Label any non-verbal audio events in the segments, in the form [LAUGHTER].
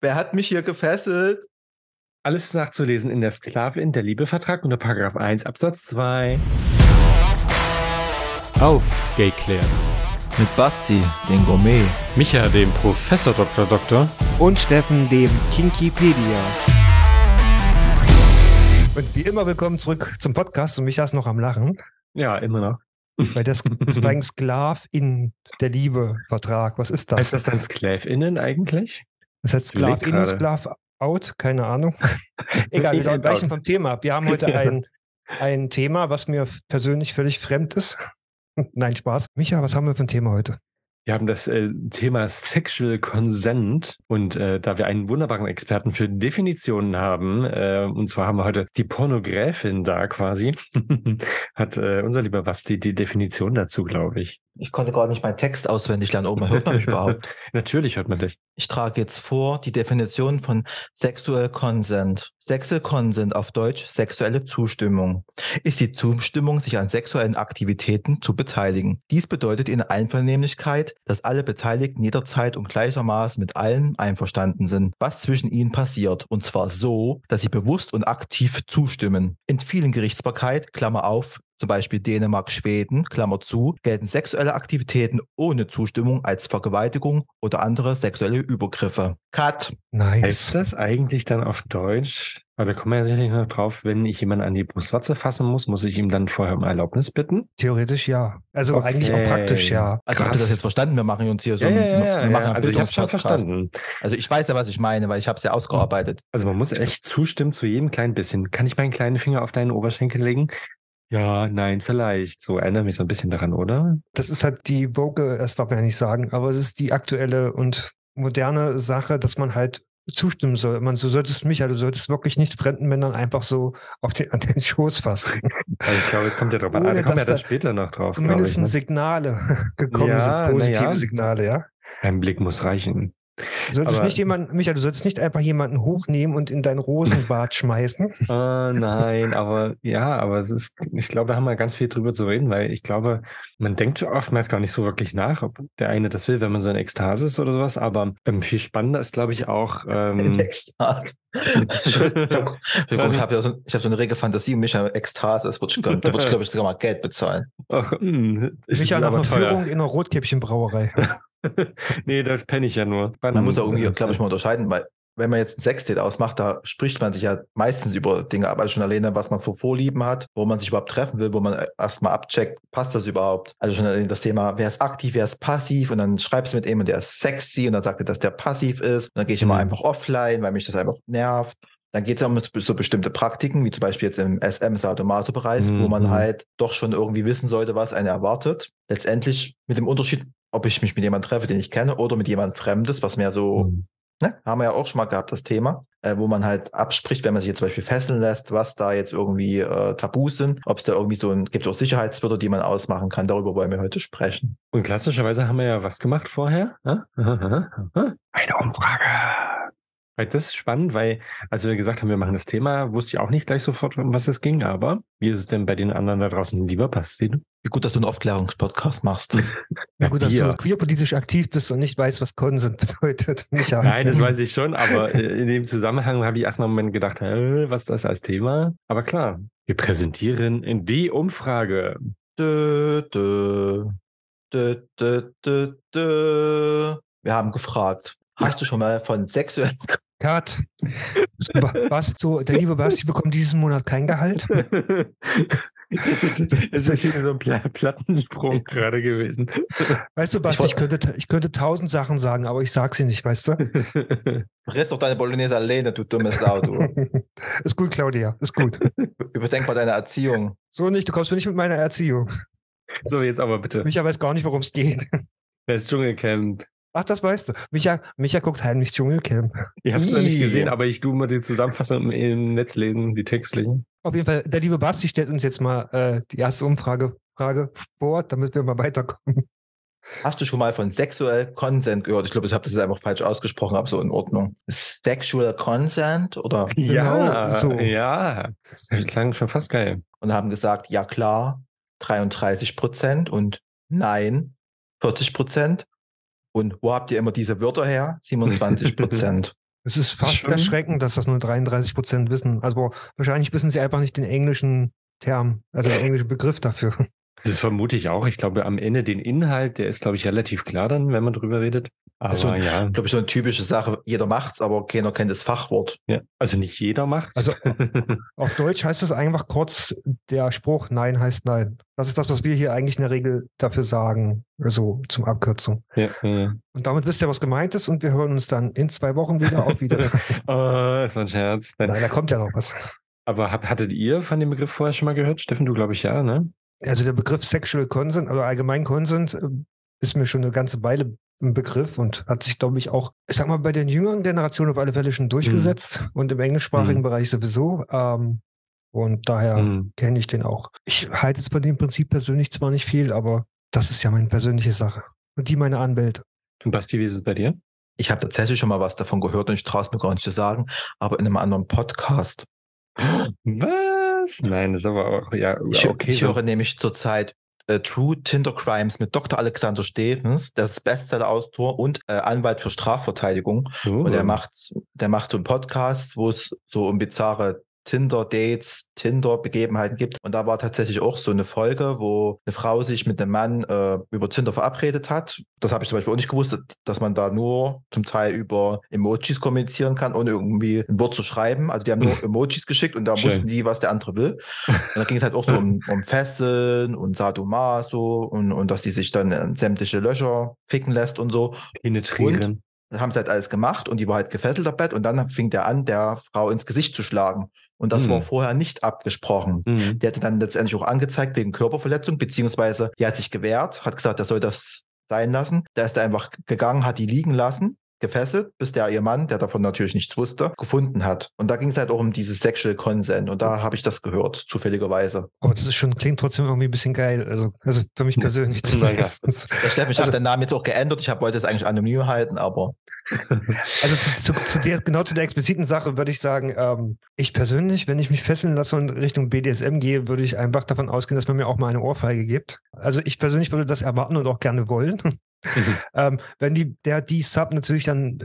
Wer hat mich hier gefesselt? Alles nachzulesen in der Sklavin, der Liebevertrag unter Paragraph 1 Absatz 2. Aufgeklärt. Mit Basti, den Gourmet. Micha, dem Professor Dr. Doktor. Und Steffen, dem Kinkipedia. Und wie immer willkommen zurück zum Podcast und Micha ist noch am Lachen. Ja, immer noch. Weil das, das war ein Sklav in der Liebe-Vertrag. Was ist das? Heißt das dann SklavInnen eigentlich? Das heißt Sklav in, gerade. Sklav out, keine Ahnung. [LAUGHS] Egal, wir weichen vom Thema ab. Wir haben heute [LAUGHS] ein, ein Thema, was mir persönlich völlig fremd ist. [LAUGHS] Nein, Spaß. Micha, was haben wir für ein Thema heute? Wir haben das äh, Thema Sexual Consent und äh, da wir einen wunderbaren Experten für Definitionen haben, äh, und zwar haben wir heute die Pornogräfin da quasi, hat äh, unser lieber Basti die Definition dazu, glaube ich. Ich konnte gerade nicht meinen Text auswendig lernen. Oben hört man mich überhaupt. [LAUGHS] Natürlich hört man dich. Ich trage jetzt vor die Definition von Sexual Consent. Sexual Consent auf Deutsch sexuelle Zustimmung ist die Zustimmung, sich an sexuellen Aktivitäten zu beteiligen. Dies bedeutet in Einvernehmlichkeit, dass alle Beteiligten jederzeit und gleichermaßen mit allen einverstanden sind, was zwischen ihnen passiert. Und zwar so, dass sie bewusst und aktiv zustimmen. In vielen Gerichtsbarkeit, Klammer auf, zum Beispiel Dänemark, Schweden, Klammer zu, gelten sexuelle Aktivitäten ohne Zustimmung als Vergewaltigung oder andere sexuelle Übergriffe. Cut. Nice. Heißt das eigentlich dann auf Deutsch? Aber da kommen wir ja sicherlich noch drauf, wenn ich jemanden an die Brustwarze fassen muss, muss ich ihm dann vorher um Erlaubnis bitten? Theoretisch ja. Also Okay. eigentlich auch praktisch ja. Also habt ihr das jetzt verstanden? Wir machen uns hier so Ja, ein, ja, ja, wir machen ja. einen Also ich habe schon verstanden. Also ich weiß ja, was ich meine, weil ich habe es ja ausgearbeitet. Also man muss echt zustimmen zu jedem kleinen bisschen. Kann ich meinen kleinen Finger auf deinen Oberschenkel legen? Ja, nein, vielleicht. So erinnere mich so ein bisschen daran, oder? Das ist halt die Vogue, das darf man ja nicht sagen, aber es ist die aktuelle und moderne Sache, dass man halt zustimmen soll. Man, du solltest mich, du solltest wirklich nicht fremden Männern einfach so auf den, [LAUGHS] an den Schoß fassen. Also ich glaube, jetzt kommt ja drauf an. Ah, da kommen wir dass da da später noch drauf, Zumindest ich. Ne? Signale [LAUGHS] gekommen Ja, sind, positive ja. Signale, ja. Ein Blick muss reichen. Du solltest Aber- nicht jemanden, Michael, du solltest nicht einfach jemanden hochnehmen und in dein Rosenbad [LAUGHS] schmeißen. Ah, nein, aber ja, aber es ist, ich glaube, da haben wir ganz viel drüber zu reden, weil ich glaube, man denkt oftmals gar nicht so wirklich nach, ob der eine das will, wenn man so in Ekstase ist oder sowas, aber ähm, viel spannender ist, glaube ich, auch, ähm, Ekstase. [LAUGHS] Entschuldigung, ich habe ja so, hab so eine rege Fantasie, mich an Ekstase, das wird da würde ich, glaube ich, sogar mal Geld bezahlen. ach, mh, nach aber einer teuer. Führung in einer Rotkäppchenbrauerei. [LAUGHS] [LAUGHS] nee, da penne ich ja nur. Man muss ja irgendwie, glaube ich, mal unterscheiden, weil wenn man jetzt ein Sexdate ausmacht, da spricht man sich ja meistens über Dinge ab, also schon alleine, was man für Vorlieben hat, wo man sich überhaupt treffen will, wo man erstmal abcheckt, passt das überhaupt? Also schon alleine das Thema, wer ist aktiv, wer ist passiv und dann schreibst du mit ihm und der ist sexy und dann sagt er, dass der passiv ist und dann gehe ich immer Mhm. einfach offline, weil mich das einfach nervt. Dann geht es ja um so bestimmte Praktiken, wie zum Beispiel jetzt im SM-Sadomaso-Bereich, wo man Mhm. halt doch schon irgendwie wissen sollte, was einen erwartet. Letztendlich mit dem Unterschied, ob ich mich mit jemandem treffe, den ich kenne, oder mit jemandem Fremdes, was mehr so Mhm. Ne? Haben wir ja auch schon mal gehabt, das Thema, äh, wo man halt abspricht, wenn man sich jetzt zum Beispiel fesseln lässt, was da jetzt irgendwie äh, Tabus sind, ob es da irgendwie so ein, gibt es auch Sicherheitswörter, die man ausmachen kann, darüber wollen wir heute sprechen. Und klassischerweise haben wir ja was gemacht vorher? Hä? [LAUGHS] Eine Umfrage. Weil das ist spannend, weil, als wir gesagt haben, wir machen das Thema, wusste ich auch nicht gleich sofort, um was es ging, aber wie ist es denn bei den anderen da draußen lieber Basti? Wie gut, dass du einen Aufklärungspodcast machst. [LAUGHS] Ja, gut, dass du queerpolitisch aktiv bist und nicht weißt, was Konsent [LAUGHS] bedeutet. Nein, das weiß ich schon, aber äh, in dem Zusammenhang habe ich erstmal einen Moment gedacht, hä, was ist das als Thema? Aber klar, wir präsentieren die Umfrage. Dö, dö, dö, dö, dö, dö. Wir haben gefragt, hast du schon mal von sexuellen Cut. Was? So, der liebe Basti bekommt diesen Monat kein Gehalt? [LAUGHS] Es ist, ist wieder so ein Pla Plattensprung gerade gewesen. Weißt du, Basti, Ich ich könnte, ich könnte tausend Sachen sagen, aber ich sag sie nicht, weißt du? [LAUGHS] Rest doch deine Bolognese alleine, du dummes Sau, du. [LAUGHS] ist gut, Claudia, ist gut. Überdenk mal deine Erziehung. So nicht, du kommst mir nicht mit meiner Erziehung. so, jetzt aber bitte. Micha weiß gar nicht, worum es geht. Das Dschungelcamp. Ach, das weißt du. Micha, Micha guckt heimlich Dschungelcamp. Ich habe es noch nicht gesehen, aber ich tu mal die Zusammenfassung im Netz lesen, die textlichen. Auf jeden Fall, der liebe Basti stellt uns jetzt mal äh, die erste Umfrage Frage vor, damit wir mal weiterkommen. Hast du schon mal von Sexual Consent gehört? Ich glaube, ich habe das jetzt einfach falsch ausgesprochen, aber so in Ordnung. Sexual Consent oder Ja, so. ja. Das klang schon fast geil. und haben gesagt, ja klar, 33 Prozent und nein, 40 Prozent. Und wo habt ihr immer diese Wörter her? 27 Prozent. [LAUGHS] Es ist fast schon- erschreckend, dass das nur 33 Prozent wissen. Also wahrscheinlich wissen sie einfach nicht den englischen Term, also den englischen Begriff dafür. Das vermute ich auch. Ich glaube, am Ende den Inhalt, der ist, glaube ich, relativ klar dann, wenn man drüber redet. Aber Also, ja. Glaube ich, so eine typische Sache. Jeder macht's, aber keiner kennt das Fachwort. ja. Also nicht jeder macht. Also [LAUGHS] auf Deutsch heißt es einfach kurz der Spruch Nein heißt Nein. Das ist das, was wir hier eigentlich in der Regel dafür sagen, also zum Abkürzung. ja, ja. Und damit wisst ihr, was gemeint ist und wir hören uns dann in zwei Wochen wieder auch wieder. [LAUGHS] Oh, das war ein Scherz. Nein. Nein, da kommt ja noch was. Aber hab, hattet ihr von dem Begriff vorher schon mal gehört? Steffen, du glaube ich ja, ne? Also der Begriff Sexual Consent oder allgemein Consent äh, ist mir schon eine ganze Weile ein Begriff und hat sich, glaube ich, auch, ich sag mal, bei den jüngeren Generationen auf alle Fälle schon durchgesetzt und im englischsprachigen Mhm. Bereich sowieso. Ähm, und daher Hm. kenne ich den auch. Ich halte jetzt von dem Prinzip persönlich zwar nicht viel, aber das ist ja meine persönliche Sache. Und die meine Anwälte. Und Basti, wie ist es bei dir? Ich habe tatsächlich schon mal was davon gehört und ich traue es mir gar nicht zu sagen, aber in einem anderen Podcast. Was? Nein, das ist aber auch, ja, Ich, okay. ich so- höre nämlich zurzeit äh, True Tinder Crimes mit Dr. Alexander Stevens, der ist Bestseller-Autor und äh, Anwalt für Strafverteidigung. Oh. Und der macht, der macht so einen Podcast, wo es so um bizarre Tinder-Dates, Tinder-Begebenheiten gibt. Und da war tatsächlich auch so eine Folge, wo eine Frau sich mit einem Mann äh, über Tinder verabredet hat. Das habe ich zum Beispiel auch nicht gewusst, dass man da nur zum Teil über Emojis kommunizieren kann, ohne irgendwie ein Wort zu schreiben. Also die haben nur [LAUGHS] Emojis geschickt und da Schön. wussten die, was der andere will. Und da ging es halt auch so um, [LAUGHS] um Fesseln und Sadomaso und, und dass die sich dann in sämtliche Löcher ficken lässt und so. Penetrieren. Dann haben sie halt alles gemacht und die war halt gefesselt am Bett und dann fing der an, der Frau ins Gesicht zu schlagen. Und das Hm. war vorher nicht abgesprochen. Mhm. Der hatte dann letztendlich auch angezeigt wegen Körperverletzung, beziehungsweise die hat sich gewehrt, hat gesagt, er soll das sein lassen. Da ist er einfach gegangen, hat die liegen lassen, gefesselt, bis der ihr Mann, der davon natürlich nichts wusste, gefunden hat. Und da ging es halt auch um dieses Sexual Consent. Und da habe ich das gehört, zufälligerweise. Aber das ist schon, klingt trotzdem irgendwie ein bisschen geil. Also, also für mich persönlich Na [LAUGHS] ja. zumindest. Der Steffen, ich Also- habe den Namen jetzt auch geändert. Ich hab, wollte es eigentlich anonym halten, aber [LAUGHS] Also zu, zu, zu der, genau zu der expliziten Sache würde ich sagen, ähm, ich persönlich, wenn ich mich fesseln lasse und Richtung BDSM gehe, würde ich einfach davon ausgehen, dass man mir auch mal eine Ohrfeige gibt. Also ich persönlich würde das erwarten und auch gerne wollen. Ähm, wenn die, der die Sub natürlich dann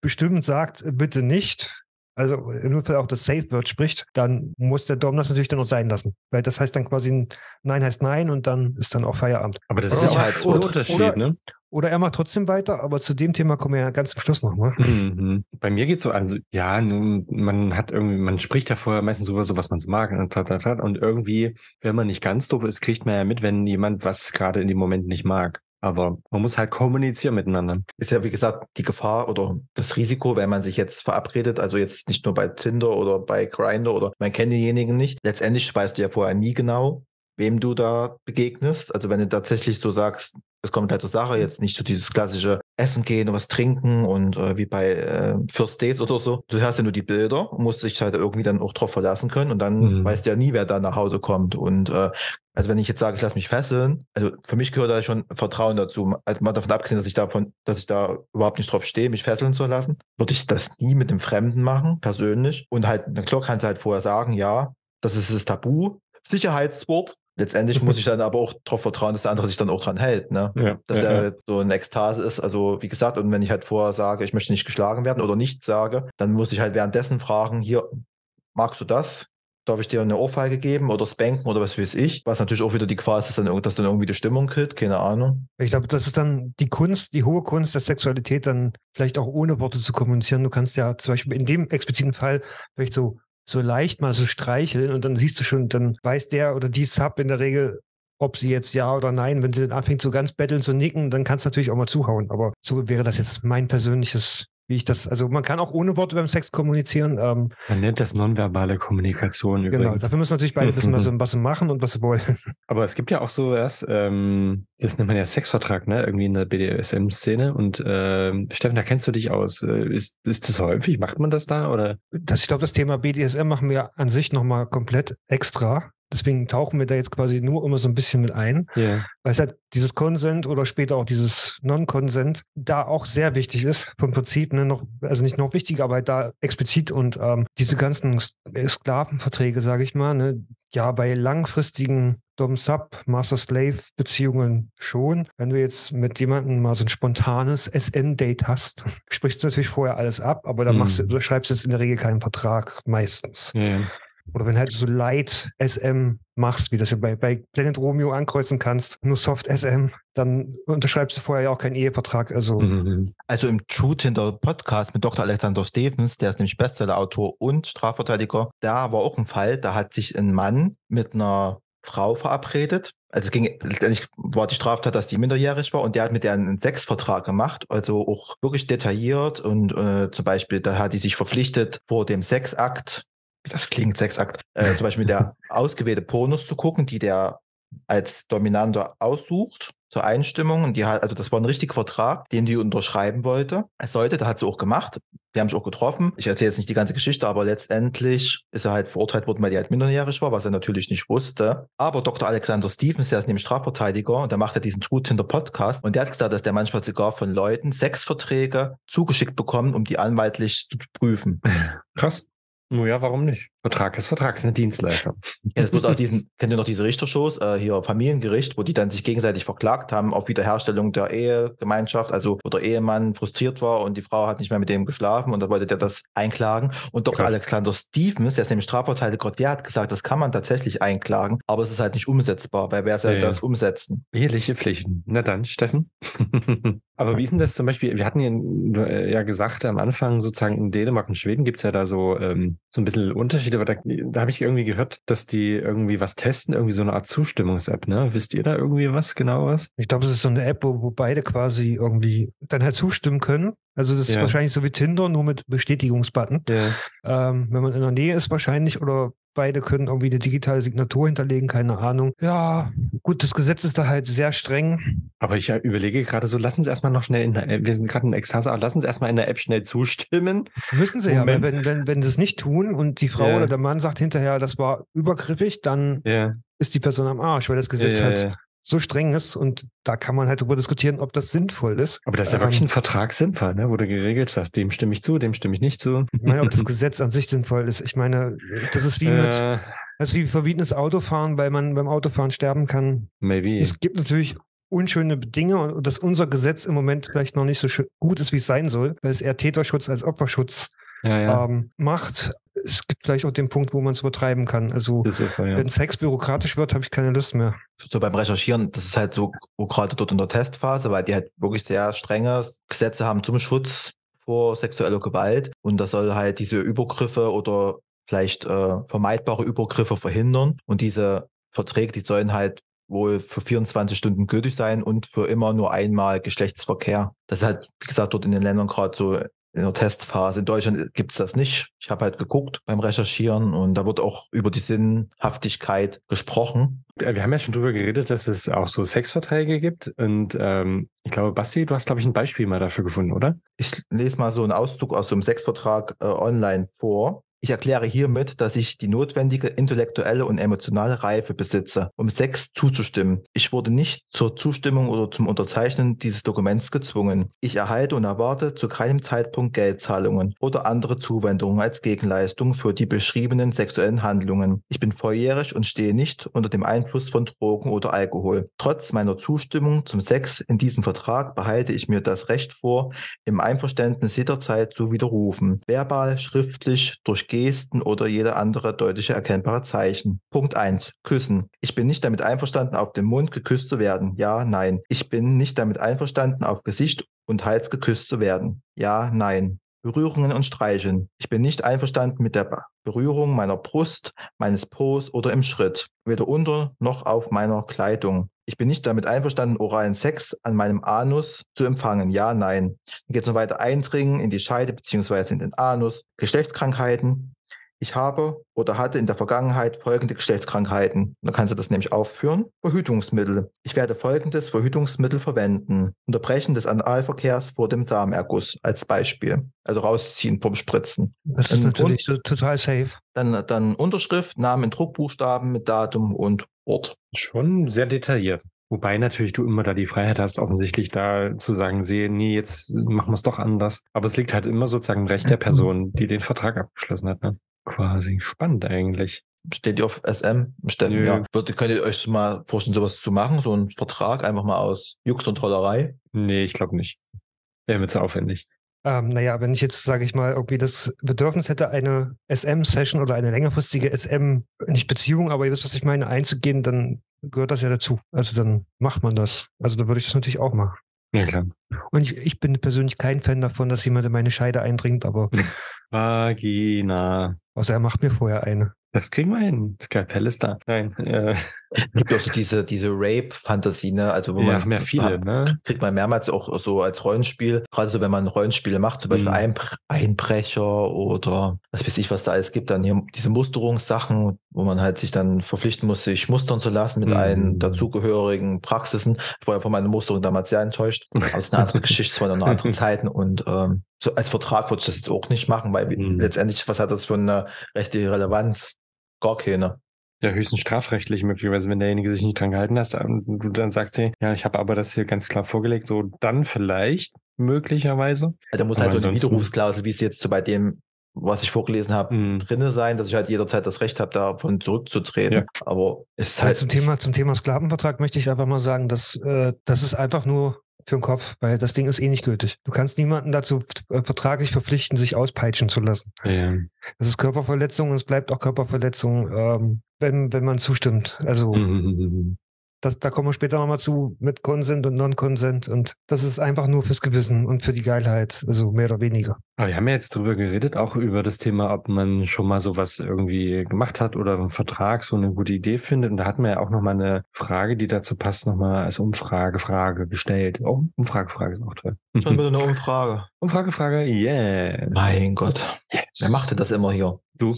bestimmt sagt, äh, bitte nicht, also nur für auch das Safe-Word spricht, dann muss der Dom das natürlich dann auch sein lassen. Weil das heißt dann quasi ein Nein heißt Nein und dann ist dann auch Feierabend. Aber das ist ja ein oder- Unterschied, oder- ne? Oder er macht trotzdem weiter, aber zu dem Thema kommen wir ja ganz zum Schluss nochmal. Mhm. Bei mir geht's so, also ja, nun, man hat irgendwie, man spricht ja vorher meistens über so, was man so mag und, tat, tat, tat, und irgendwie, wenn man nicht ganz doof ist, kriegt man ja mit, wenn jemand was gerade in dem Moment nicht mag. Aber man muss halt kommunizieren miteinander. ist ja, wie gesagt, die Gefahr oder das Risiko, wenn man sich jetzt verabredet, also jetzt nicht nur bei Tinder oder bei Grindr oder man kennt denjenigen nicht. Letztendlich weißt du ja vorher nie genau, wem du da begegnest. Also wenn du tatsächlich so sagst, es kommt halt zur Sache, jetzt nicht so dieses klassische Essen gehen und was trinken und äh, wie bei äh, First Dates oder so. Du hast ja nur die Bilder und musst dich halt irgendwie dann auch drauf verlassen können und dann Mhm. weißt du ja nie, wer da nach Hause kommt. Und äh, also wenn ich jetzt sage, ich lasse mich fesseln, also für mich gehört da schon Vertrauen dazu. Also mal davon abgesehen, dass ich davon, dass ich da überhaupt nicht drauf stehe, mich fesseln zu lassen, würde ich das nie mit einem Fremden machen, persönlich. Und halt, na klar kannst du halt vorher sagen, ja, das ist das Tabu, Sicherheitswort. Letztendlich [LAUGHS] muss ich dann aber auch darauf vertrauen, dass der andere sich dann auch dran hält, ne? Ja, Dass ja, er ja. so eine Ekstase ist. Also, wie gesagt, und wenn ich halt vorher sage, ich möchte nicht geschlagen werden oder nichts sage, dann muss ich halt währenddessen fragen, hier, magst du das? Darf ich dir eine Ohrfeige geben oder spanken oder was weiß ich? Was natürlich auch wieder die Gefahr ist, dass dann, dass dann irgendwie die Stimmung killt, keine Ahnung. Ich glaube, das ist dann die Kunst, die hohe Kunst der Sexualität, dann vielleicht auch ohne Worte zu kommunizieren. Du kannst ja zum Beispiel in dem expliziten Fall vielleicht so, so leicht mal so streicheln und dann siehst du schon, dann weiß der oder die Sub in der Regel, ob sie jetzt ja oder nein. Wenn sie dann anfängt, so ganz betteln zu nicken, dann kannst du natürlich auch mal zuhauen. Aber so wäre das jetzt mein persönliches, wie ich das, also man kann auch ohne Worte beim Sex kommunizieren. Ähm, Man nennt das nonverbale Kommunikation genau, übrigens. dafür müssen natürlich beide wissen, was sie, was sie [LAUGHS] machen und was sie wollen. Aber es gibt ja auch so was, ähm, das nennt man ja Sexvertrag, ne? Irgendwie in der BDSM-Szene. Und ähm, Steffen, da kennst du dich aus. Äh, Ist, ist das häufig? Macht man das da? Oder? das, ich glaube, das Thema BDSM machen wir an sich nochmal komplett extra. Deswegen tauchen wir da jetzt quasi nur immer so ein bisschen mit ein, Ja. weil es halt dieses Consent oder später auch dieses Non-Consent da auch sehr wichtig ist. Vom Prinzip, ne, noch, also nicht noch wichtiger, aber halt da explizit und ähm, diese ganzen äh, Sklavenverträge, sage ich mal, ne, ja, bei langfristigen Dom-Sub, Master-Slave-Beziehungen schon. Wenn du jetzt mit jemandem mal so ein spontanes SN-Date hast, [LAUGHS] sprichst du natürlich vorher alles ab, aber dann machst du, Mhm. du schreibst jetzt in der Regel keinen Vertrag meistens. Ja, ja. Oder wenn halt so Light SM machst, wie das ja bei, bei Planet Romeo ankreuzen kannst, nur Soft SM, dann unterschreibst du vorher ja auch keinen Ehevertrag. Also Mhm. Also im True Tinder Podcast mit Dr. Alexander Stevens, der ist nämlich Bestsellerautor und Strafverteidiger, da war auch ein Fall, da hat sich ein Mann mit einer Frau verabredet. Also es ging, letztendlich war die Straftat, dass die minderjährig war und der hat mit der einen Sexvertrag gemacht, also auch wirklich detailliert und äh, zum Beispiel, da hat die sich verpflichtet, vor dem Sexakt, das klingt Sexakt, äh, zum Beispiel der [LAUGHS] ausgewählte Pornos zu gucken, die der als Dominanter aussucht zur Einstimmung. Und die hat, also das war ein richtiger Vertrag, den die unterschreiben wollte. Es sollte, da hat sie auch gemacht. Die haben sich auch getroffen. Ich erzähle jetzt nicht die ganze Geschichte, aber letztendlich ist er halt verurteilt worden, weil die halt minderjährig war, was er natürlich nicht wusste. Aber Dr. Alexander Stevens, der ist nämlich Strafverteidiger und der macht ja diesen True Tinder Podcast und der hat gesagt, dass der manchmal sogar von Leuten Sexverträge zugeschickt bekommt, um die anwaltlich zu prüfen. [LAUGHS] Krass. Oh ja, warum nicht? Vertrag ist Vertrag, ist eine Dienstleistung. Ja, das muss auch diesen, [LAUGHS] kennt ihr noch diese Richtershows, äh, hier Familiengericht, wo die dann sich gegenseitig verklagt haben auf Wiederherstellung der Ehegemeinschaft, also wo der Ehemann frustriert war und die Frau hat nicht mehr mit dem geschlafen und da wollte der das einklagen. Und Dr. Krass. Alexander Stevens, der ist nämlich Strafverteidiger, der hat gesagt, das kann man tatsächlich einklagen, aber es ist halt nicht umsetzbar, weil wer soll Ja, ja. das umsetzen? Eheliche Pflichten. Na dann, Steffen. [LAUGHS] Aber wie ist denn das zum Beispiel? Wir hatten ja, äh, ja gesagt am Anfang, sozusagen in Dänemark und Schweden gibt's ja da so, ähm, so ein bisschen Unterschiede, aber da, da habe ich irgendwie gehört, dass die irgendwie was testen, irgendwie so eine Art Zustimmungs-App, ne? Wisst ihr da irgendwie was, genau was? ich glaube, es ist so eine App, wo, wo beide quasi irgendwie dann halt zustimmen können. Also das ist Ja. wahrscheinlich so wie Tinder, nur mit Bestätigungsbutton. Ja. Ähm, wenn man in der Nähe ist wahrscheinlich oder beide können irgendwie eine digitale Signatur hinterlegen, keine Ahnung. Ja, gut, das Gesetz ist da halt sehr streng. Aber ich äh, überlege gerade so, lass uns erstmal noch schnell in der App, wir sind gerade in Ekstase, aber lass uns erstmal in der App schnell zustimmen. Müssen sie ja, weil Moment. wenn, wenn, wenn sie es nicht tun und die Frau Ja. oder der Mann sagt hinterher, das war übergriffig, dann Ja. ist die Person am Arsch, weil das Gesetz ja, ja, ja. So streng ist und da kann man halt darüber diskutieren, ob das sinnvoll ist. Aber das ist ja Ähm, wirklich ein Vertrag sinnvoll, ne? wo du geregelt hast, dem stimme ich zu, dem stimme ich nicht zu. Ich meine, ob das [LAUGHS] Gesetz an sich sinnvoll ist. Ich meine, das ist wie mit, Äh, das ist wie verbietenes Autofahren, weil man beim Autofahren sterben kann. maybe. Es gibt natürlich unschöne Dinge und dass unser Gesetz im Moment vielleicht noch nicht so gut ist, wie es sein soll, weil es eher Täterschutz als Opferschutz ja, ja. ähm, macht. Es gibt vielleicht auch den Punkt, wo man es übertreiben kann. Also so, ja. wenn Sex bürokratisch wird, habe ich keine Lust mehr. so beim Recherchieren, das ist halt so wo gerade dort in der Testphase, weil die halt wirklich sehr strenge Gesetze haben zum Schutz vor sexueller Gewalt und das soll halt diese Übergriffe oder vielleicht äh, vermeidbare Übergriffe verhindern und diese Verträge, die sollen halt wohl für 24 Stunden gültig sein und für immer nur einmal Geschlechtsverkehr. Das ist halt, wie gesagt, dort in den Ländern gerade so in der Testphase. In Deutschland gibt es das nicht. Ich habe halt geguckt beim Recherchieren und da wird auch über die Sinnhaftigkeit gesprochen. Äh, Wir haben ja schon drüber geredet, dass es auch so Sexverträge gibt. Und ähm, ich glaube, Basti, du hast, glaube ich, ein Beispiel mal dafür gefunden, oder? Ich lese mal so einen Auszug aus so einem Sexvertrag äh, online vor. Ich erkläre hiermit, dass ich die notwendige intellektuelle und emotionale Reife besitze, um Sex zuzustimmen. Ich wurde nicht zur Zustimmung oder zum Unterzeichnen dieses Dokuments gezwungen. Ich erhalte und erwarte zu keinem Zeitpunkt Geldzahlungen oder andere Zuwendungen als Gegenleistung für die beschriebenen sexuellen Handlungen. Ich bin volljährig und stehe nicht unter dem Einfluss von Drogen oder Alkohol. Trotz meiner Zustimmung zum Sex in diesem Vertrag behalte ich mir das Recht vor, im Einverständnis jederzeit zu widerrufen. Verbal, schriftlich, durch Gesten oder jede andere deutliche erkennbare Zeichen. Punkt 1. Küssen. Ich bin nicht damit einverstanden, auf den Mund geküsst zu werden. Ja, nein. Ich bin nicht damit einverstanden, auf Gesicht und Hals geküsst zu werden. Ja, nein. Berührungen und Streicheln. Ich bin nicht einverstanden mit der Be- Berührung meiner Brust, meines Po's oder im Schritt. Weder unter noch auf meiner Kleidung. Ich bin nicht damit einverstanden, oralen Sex an meinem Anus zu empfangen. Ja, nein. Dann geht es noch weiter eindringen in die Scheide beziehungsweise in den Anus. Geschlechtskrankheiten. ich habe oder hatte in der Vergangenheit folgende Geschlechtskrankheiten. Da kannst du das nämlich aufführen. Verhütungsmittel. Ich werde folgendes Verhütungsmittel verwenden. Unterbrechen des Analverkehrs vor dem Samenerguss als Beispiel. Also rausziehen vom Spritzen. Das ist natürlich so total safe. Dann, dann Unterschrift, Namen, Druckbuchstaben mit Datum und Ort. Schon sehr detailliert. Wobei natürlich du immer da die Freiheit hast, offensichtlich da zu sagen, sehe, nee, jetzt machen wir es doch anders. Aber es liegt halt immer sozusagen im Recht der Person, die den Vertrag abgeschlossen hat. Ne? Quasi spannend eigentlich. Steht ihr auf SM? Steffen, Nö. ja. Würde, könnt ihr euch mal vorstellen, sowas zu machen? So einen Vertrag einfach mal aus Jux und Tollerei? Nee, ich glaube nicht. Wäre mir zu aufwendig. Ähm, naja, wenn ich jetzt, sage ich mal, irgendwie das Bedürfnis hätte, eine SM-Session oder eine längerfristige SM, nicht Beziehung, aber ihr wisst, was ich meine, einzugehen, dann gehört das ja dazu. Also dann macht man das. Also dann würde ich das natürlich auch machen. Ja, klar. Und ich, ich bin persönlich kein Fan davon, dass jemand in meine Scheide eindringt, aber [LAUGHS] Vagina. außer er macht mir vorher eine. Das kriegen wir hin. Skalpell ist da. Nein. Äh, gibt ja auch so diese, diese Rape-Fantasie, ne? Also wo ja, man ja viele, ne? kriegt man mehrmals auch so als Rollenspiel, gerade so wenn man Rollenspiele macht, zum Beispiel Mhm. Einbr Einbrecher oder was weiß ich, was da alles gibt, dann hier diese Musterungssachen, wo man halt sich dann verpflichten muss, sich mustern zu lassen mit Mhm. allen dazugehörigen Praxisen. Ich war ja von meiner Musterung damals sehr enttäuscht. [LAUGHS] Aber das ist eine andere Geschichte, es waren noch andere Zeiten und ähm, so als Vertrag würde ich das jetzt auch nicht machen, weil Mhm. letztendlich, was hat das für eine rechte Relevanz? Gar keine. Ja, höchstens strafrechtlich möglicherweise, wenn derjenige sich nicht dran gehalten hat und du dann sagst, hey, ja, ich habe aber das hier ganz klar vorgelegt, so dann vielleicht möglicherweise. Also Da muss Aber halt so eine Widerrufsklausel, wie es jetzt so bei dem, was ich vorgelesen habe, Mhm. drinne sein, dass ich halt jederzeit das Recht habe, davon zurückzutreten. Ja. Aber es ist Also halt zum Thema, zum Thema Sklavenvertrag möchte ich einfach mal sagen, dass äh, das ist einfach nur für den Kopf, weil das Ding ist eh nicht gültig. Du kannst niemanden dazu äh, vertraglich verpflichten, sich auspeitschen zu lassen. Ja. Das ist Körperverletzung und es bleibt auch Körperverletzung, ähm, wenn, wenn man zustimmt. Also Mhm. Das, da kommen wir später nochmal zu mit Consent und Non-Consent und das ist einfach nur fürs Gewissen und für die Geilheit, also mehr oder weniger. Aber wir haben ja jetzt drüber geredet, auch über das Thema, ob man schon mal sowas irgendwie gemacht hat oder einen Vertrag so eine gute Idee findet. Und da hatten wir ja auch nochmal eine Frage, die dazu passt, nochmal als Umfrage, Frage gestellt. Oh, Umfragefrage ist auch toll. schon [LAUGHS] wieder eine Umfrage. Umfragefrage, yeah. Mein Ggott. Wer macht denn das immer hier? Du.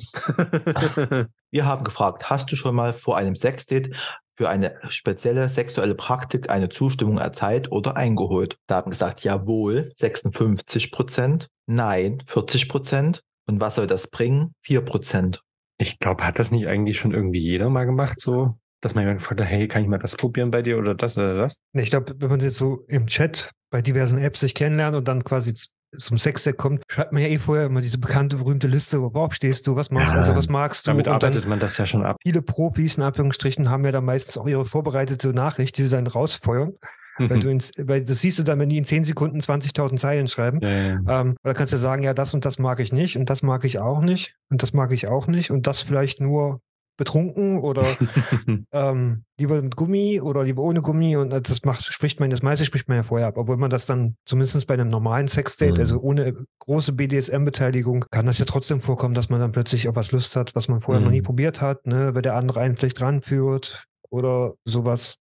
Wir haben gefragt, hast du schon mal vor einem Sexdate für eine spezielle sexuelle Praktik eine Zustimmung erteilt oder eingeholt? Da haben gesagt, jawohl, 56 Prozent, nein, 40 Prozent. Und was soll das bringen? 4 Prozent. Ich glaube, hat das nicht eigentlich schon irgendwie jeder mal gemacht, so? Dass man jemand gefragt hat, hey, kann ich mal das probieren bei dir oder das oder das? Ich glaube, wenn man jetzt so im Chat bei diversen Apps sich kennenlernt und dann quasi zum Sexdeck kommt, schreibt man ja eh vorher immer diese bekannte, berühmte Liste, worauf stehst du, was machst du, Ja, also was magst du? Damit arbeitet man das ja schon ab. viele Profis in Anführungsstrichen haben ja dann meistens auch ihre vorbereitete Nachricht, die sie dann rausfeuern. Weil, du ins, weil das siehst du dann, wenn die in 10 Sekunden 20.000 Zeilen schreiben. ja, ja. Ähm, da kannst du sagen, ja, das und das mag ich nicht und das mag ich auch nicht und das mag ich auch nicht und das vielleicht nur betrunken oder [LAUGHS] ähm, lieber mit Gummi oder lieber ohne Gummi und das macht, spricht man, das meiste spricht man ja vorher ab. Obwohl man das dann zumindest bei einem normalen Sexdate, Mhm. also ohne große BDSM-Beteiligung, kann das ja trotzdem vorkommen, dass man dann plötzlich auf was Lust hat, was man vorher noch nie Mhm. probiert hat, ne, weil der andere einen vielleicht ranführt oder sowas.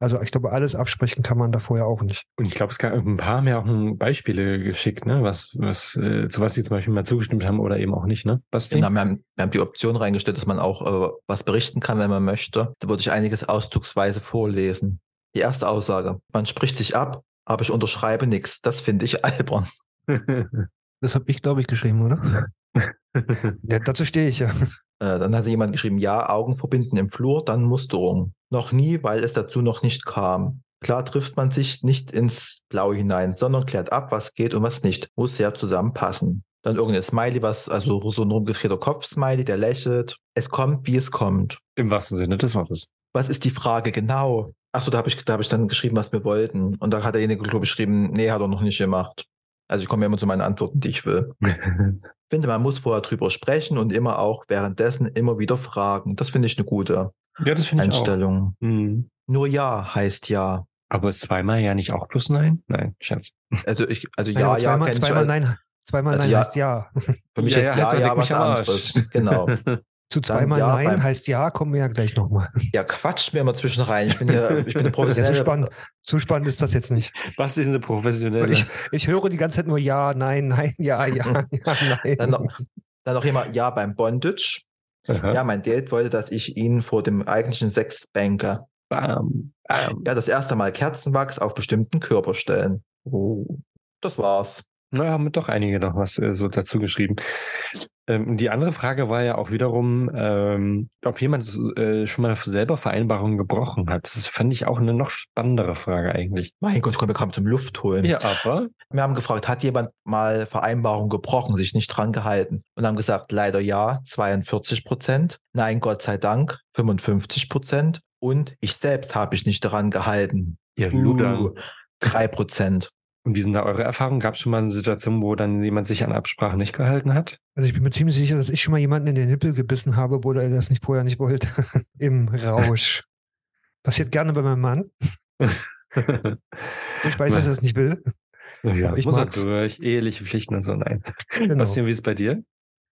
Also ich glaube, alles absprechen kann man da vorher auch nicht. Und ich glaube, es gab ein paar haben ja auch Beispiele geschickt, ne? Was, was, äh, zu was sie zum Beispiel mal zugestimmt haben oder eben auch nicht, ne? Basti? Genau, wir, haben, wir haben die Option reingestellt, dass man auch äh, was berichten kann, wenn man möchte. Da würde ich einiges auszugsweise vorlesen. Die erste Aussage. Man spricht sich ab, aber ich unterschreibe nichts. Das finde ich [LAUGHS] albern. [LAUGHS] Das habe ich, glaube ich, geschrieben, oder? [LAUGHS] Ja, dazu stehe ich ja. Äh, dann hatte jemand geschrieben, ja, Augen verbinden im Flur, dann Musterung. Noch nie, weil es dazu noch nicht kam. Klar trifft man sich nicht ins Blau hinein, sondern klärt ab, was geht und was nicht. Muss sehr zusammenpassen. Dann irgendein Smiley, was, also so ein rumgedrehter Kopf-Smiley, der lächelt. Es kommt, wie es kommt. Im wahrsten Sinne des Wortes. Was ist die Frage genau? Achso, da habe ich, da hab ich dann geschrieben, was wir wollten. Und da hat derjenige, geschrieben, nee, hat er noch nicht gemacht. Also ich komme ja immer zu meinen Antworten, die ich will. [LAUGHS] Ich finde, man muss vorher drüber sprechen und immer auch währenddessen immer wieder fragen. Das finde ich eine gute ja, das finde ich auch. Einstellung. Mhm. Nur ja heißt ja. Aber ist zweimal ja nicht auch plus nein? Nein, Scherz. Also ich, also Nein, ja, ja, zweimal, ich zweimal als- Nein. Zweimal Also Nein ja. heißt ja. Für mich Ja, ist ja, ja, doch, ja, was anderes. Genau. [LAUGHS] Zu Dann zweimal ja, Nein beim- heißt ja, kommen wir ja gleich nochmal. Ja, quatscht mir immer zwischen rein. Ich bin hier, ich bin eine [LAUGHS] Ja, so, spannend, so spannend ist das jetzt nicht. Basti ist eine professionelle. Ich, ich höre die ganze Zeit nur ja, nein, nein, ja, ja, ja, [LAUGHS] nein. Dann, noch- Dann noch jemand, ja, beim Bondage. Aha. Ja, mein Date wollte, dass ich ihn vor dem eigentlichen Sex banke. Bam. Bam. Ja, das erste Mal Kerzenwachs auf bestimmten Körperstellen. Oh. Das war's. Na, haben doch einige noch was äh, so dazu geschrieben. Ähm, die andere Frage war ja auch wiederum, ähm, ob jemand äh, schon mal selber Vereinbarungen gebrochen hat. Das fand ich auch eine noch spannendere Frage eigentlich. Mein Gott, ich komme kaum zum Luft holen. Ja, aber Wir haben gefragt, hat jemand mal Vereinbarung gebrochen, sich nicht dran gehalten? Und haben gesagt, leider ja, 42 Prozent. Nein, Gott sei Dank, 55 Prozent. Und ich selbst habe ich nicht daran gehalten. ihr Luder. Uh, 3 Prozent. Und wie sind da eure Erfahrungen? Gab es schon mal eine Situation, wo dann jemand sich an Absprachen nicht gehalten hat? Also ich bin mir ziemlich sicher, dass ich schon mal jemanden in den Nippel gebissen habe, obwohl er das nicht vorher nicht wollte. [LAUGHS] Im Rausch. Passiert gerne bei meinem Mann. [LAUGHS] Ich weiß, dass er es nicht will. ja, Ich muss er mag's. durch, eheliche Pflichten und so, nein. Genau. Bastian, wie ist es bei dir?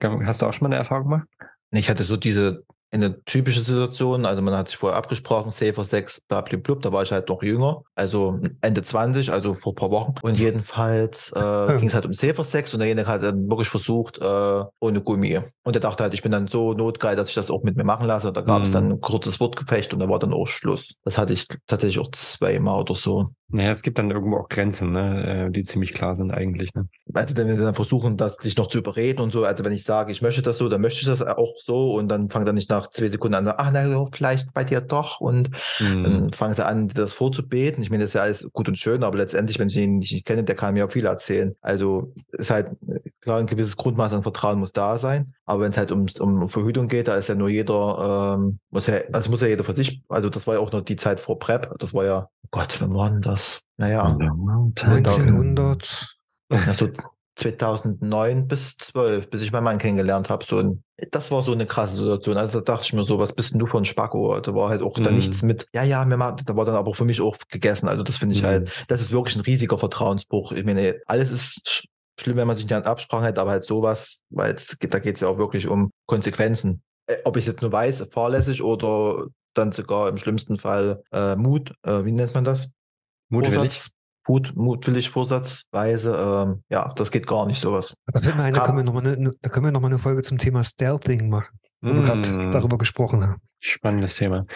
Hast du auch schon mal eine Erfahrung gemacht? Ich hatte so diese eine typische Situation, also man hat sich vorher abgesprochen, Safer Sex, blablabla, da war ich halt noch jünger, also Ende 20, also vor ein paar Wochen. Und jedenfalls äh, [LAUGHS] ging es halt um Safer Sex und derjenige hat dann wirklich versucht, äh, ohne Gummi. Und er dachte halt, ich bin dann so notgeil, dass ich das auch mit mir machen lasse. Da gab es Mhm. dann ein kurzes Wortgefecht und da war dann auch Schluss. Das hatte ich tatsächlich auch zweimal oder so. Naja, es gibt dann irgendwo auch Grenzen, ne, äh, die ziemlich klar sind eigentlich. Ne? Also wenn wir dann versuchen, das dich noch zu überreden und so, also wenn ich sage, ich möchte das so, dann möchte ich das auch so und dann fangen dann nicht nach zwei Sekunden an, ach na ja, vielleicht bei dir doch und Hm. dann fangen sie an, das vorzubeten. Ich meine, das ist ja alles gut und schön, aber letztendlich, wenn ich ihn nicht kenne, der kann mir auch viel erzählen. Also ist halt klar, ein gewisses Grundmaß an Vertrauen muss da sein, aber wenn es halt ums, um Verhütung geht, da ist ja nur jeder, ähm, muss ja, also muss ja jeder für sich, also das war ja auch noch die Zeit vor PrEP, das war ja, oh Gott, wann war denn das? Naja, 1900. also 2009 bis 12, bis ich meinen Mann kennengelernt habe. So ein, das war so eine krasse Situation. Also da dachte ich mir so, was bist denn du für ein Spacko? Da war halt auch da Mhm. nichts mit, ja, ja, mir macht, da war dann aber für mich auch gegessen. Also das finde ich Mhm. halt, das ist wirklich ein riesiger Vertrauensbruch. Ich meine, alles ist sch schlimm, wenn man sich nicht an Absprachen hält, aber halt sowas, weil es, da geht es ja auch wirklich um Konsequenzen. Äh, ob ich es jetzt nur weiß, fahrlässig oder dann sogar im schlimmsten Fall äh, Mut, äh, wie nennt man das? Mutwillig. Vorsatz, Mut, mutwillig, vorsatzweise, ähm, ja, das geht gar nicht, sowas. Da fällt mir ein, da können wir noch mal eine, da können wir noch mal eine Folge zum Thema Stealthing machen, wo wir gerade Mm, darüber gesprochen haben. Spannendes Thema.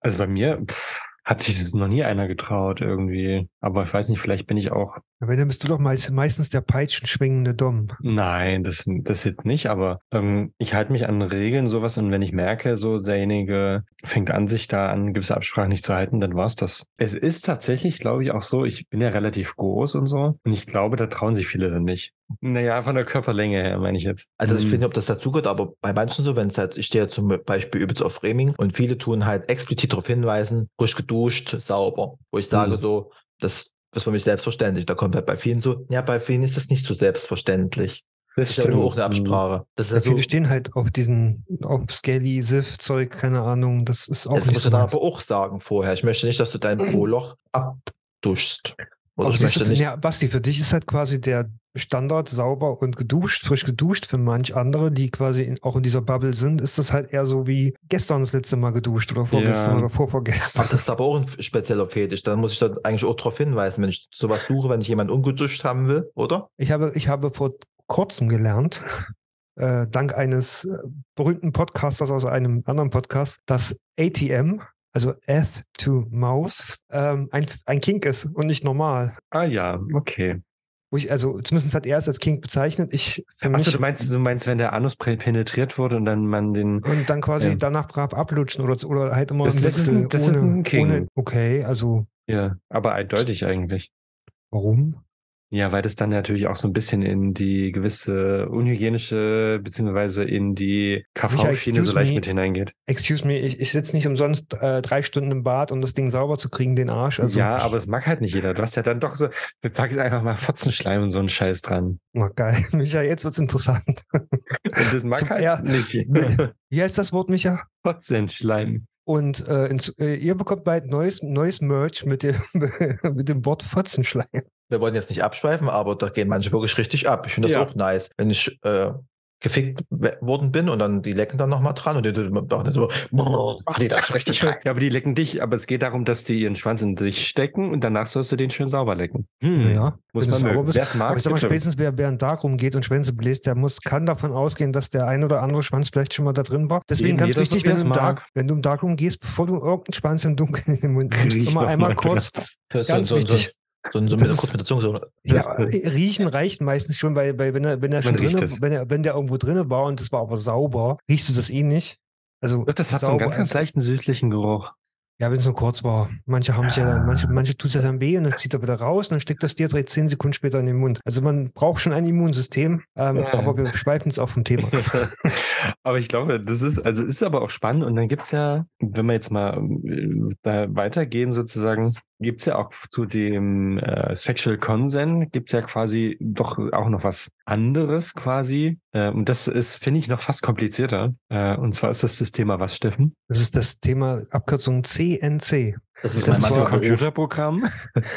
Also bei mir pff, hat sich das noch nie einer getraut irgendwie. Aber ich weiß nicht, vielleicht bin ich auch. Wenn, dann bist du doch meist, meistens der peitschenschwingende Dom. Nein, das, das jetzt nicht, aber ähm, ich halte mich an Regeln, sowas, und wenn ich merke, so derjenige fängt an, sich da an gewisse Absprachen nicht zu halten, dann war's das. Es ist tatsächlich, glaube ich, auch so, ich bin ja relativ groß und so, und ich glaube, da trauen sich viele dann nicht. Naja, von der Körperlänge her, meine ich jetzt. Also ich Hm. weiß nicht, ob das dazugehört, aber bei manchen so, wenn es halt, ich stehe zum Beispiel übelst auf Framing und viele tun halt explizit darauf hinweisen, frisch geduscht, sauber. Wo ich sage Mhm. so, das ist für mich selbstverständlich. Da kommt halt bei vielen so, ja, bei vielen ist das nicht so selbstverständlich. Das Das ist ja nur auch eine Mhm. Absprache. Das ist Ja, so, viele stehen halt auf diesen, auf Scaly, Sif-Zeug, keine Ahnung. Das ist auch das nicht musst du so. dann meins. aber auch sagen vorher. Ich möchte nicht, dass du dein [CLEARS THROAT] Po-Loch abduschst. Oder Aber ich möchte du, nicht, ja, Basti, für dich ist halt quasi der Standard sauber und geduscht, frisch geduscht. Für manch andere, die quasi in, auch in dieser Bubble sind, ist das halt eher so wie gestern das letzte Mal geduscht oder vorgestern Ja. oder vorvorgestern. Ach, das ist aber auch ein spezieller Fetisch. Da muss ich dann eigentlich auch darauf hinweisen, wenn ich sowas suche, wenn ich jemanden ungeduscht haben will, oder? Ich habe, ich habe vor kurzem gelernt, äh, dank eines äh, berühmten Podcasters aus einem anderen Podcast, dass ATM, also Ath to Mouse, ähm, ein, ein Kink ist und nicht normal. Ah ja, okay. Wo ich, also zumindest hat er es als Kink bezeichnet. Ich für Achso, du meinst, du meinst, wenn der Anus penetriert wurde und dann man den. und dann quasi Ja. danach brav ablutschen oder, oder halt immer Das- im das ist Wechsel ein- das ist ohne, ein King. ohne. Okay, also Ja, aber eindeutig eigentlich. warum? Ja, weil das dann natürlich auch so ein bisschen in die gewisse unhygienische beziehungsweise in die KV-Schiene so leicht me. mit hineingeht. Excuse me, ich, ich sitze nicht umsonst äh, drei Stunden im Bad, um das Ding sauber zu kriegen, den Arsch. Also, ja, aber es mag halt nicht jeder. Du hast ja dann doch so, jetzt sag ich einfach mal Fotzenschleim und so einen Scheiß dran. Oh, geil. [LAUGHS] Micha, jetzt wird's interessant. Und das mag Zum halt Er- nicht. Wie heißt das Wort, Micha? Fotzenschleim. Und äh, ins, äh, ihr bekommt bald neues, neues Merch mit dem, [LAUGHS] mit dem Wort Fotzenschleim. Wir wollen jetzt nicht abschweifen, aber da gehen manche wirklich richtig ab. Ich finde das Ja. auch nice. Wenn ich, äh, gefickt worden bin und dann die lecken dann nochmal dran und die, die, die so, mach die das richtig rein. [LAUGHS] Ja, aber die lecken dich, aber es geht darum, dass die ihren Schwanz in dich stecken und danach sollst du den schön sauber lecken. Hm, Ja, muss man sauber mögen. bist. Wer es mag, Aber ich sag mal, spätestens wer, wer in Dark rumgeht und Schwänze bläst, der muss, kann davon ausgehen, dass der ein oder andere Schwanz vielleicht schon mal da drin war. Deswegen Eben, ganz wichtig, wenn du, im. Dark, wenn du im Darkroom gehst, bevor du irgendeinen Schwanz im Dunkeln [LAUGHS] in den Mund nimmst, immer einmal mal, kurz. So, Ganz so, so, wichtig. So, so, so ist- kurz mit der Zunge so. Ja, äh, riechen reicht meistens schon, weil, weil wenn er, wenn er schon drinne, es. wenn er, wenn der irgendwo drinne war und das war aber sauber, riechst du das eh nicht. Also Doch, das hat so einen ganz, ganz leichten süßlichen Geruch. Ja, wenn es nur kurz war. Manche haben sich ja dann, manche, manche tut es ja dann weh und dann zieht er wieder raus und dann steckt das dir direkt zehn Sekunden später in den Mund. Also man braucht schon ein Immunsystem, ähm, Ja. aber wir schweifen jetzt auch vom Thema. [LAUGHS] [LAUGHS] aber ich glaube, das ist, also ist aber auch spannend. Und dann gibt's ja, wenn wir jetzt mal äh, da weitergehen sozusagen, gibt's ja auch zu dem äh, Sexual Consent, gibt's ja quasi doch auch noch was anderes quasi. Äh, und das ist, finde ich, noch fast komplizierter. Äh, und zwar ist das das Thema was, Steffen? Das ist das Thema Abkürzung CNC. Das Ist ist das mein so ein. Computerprogramm?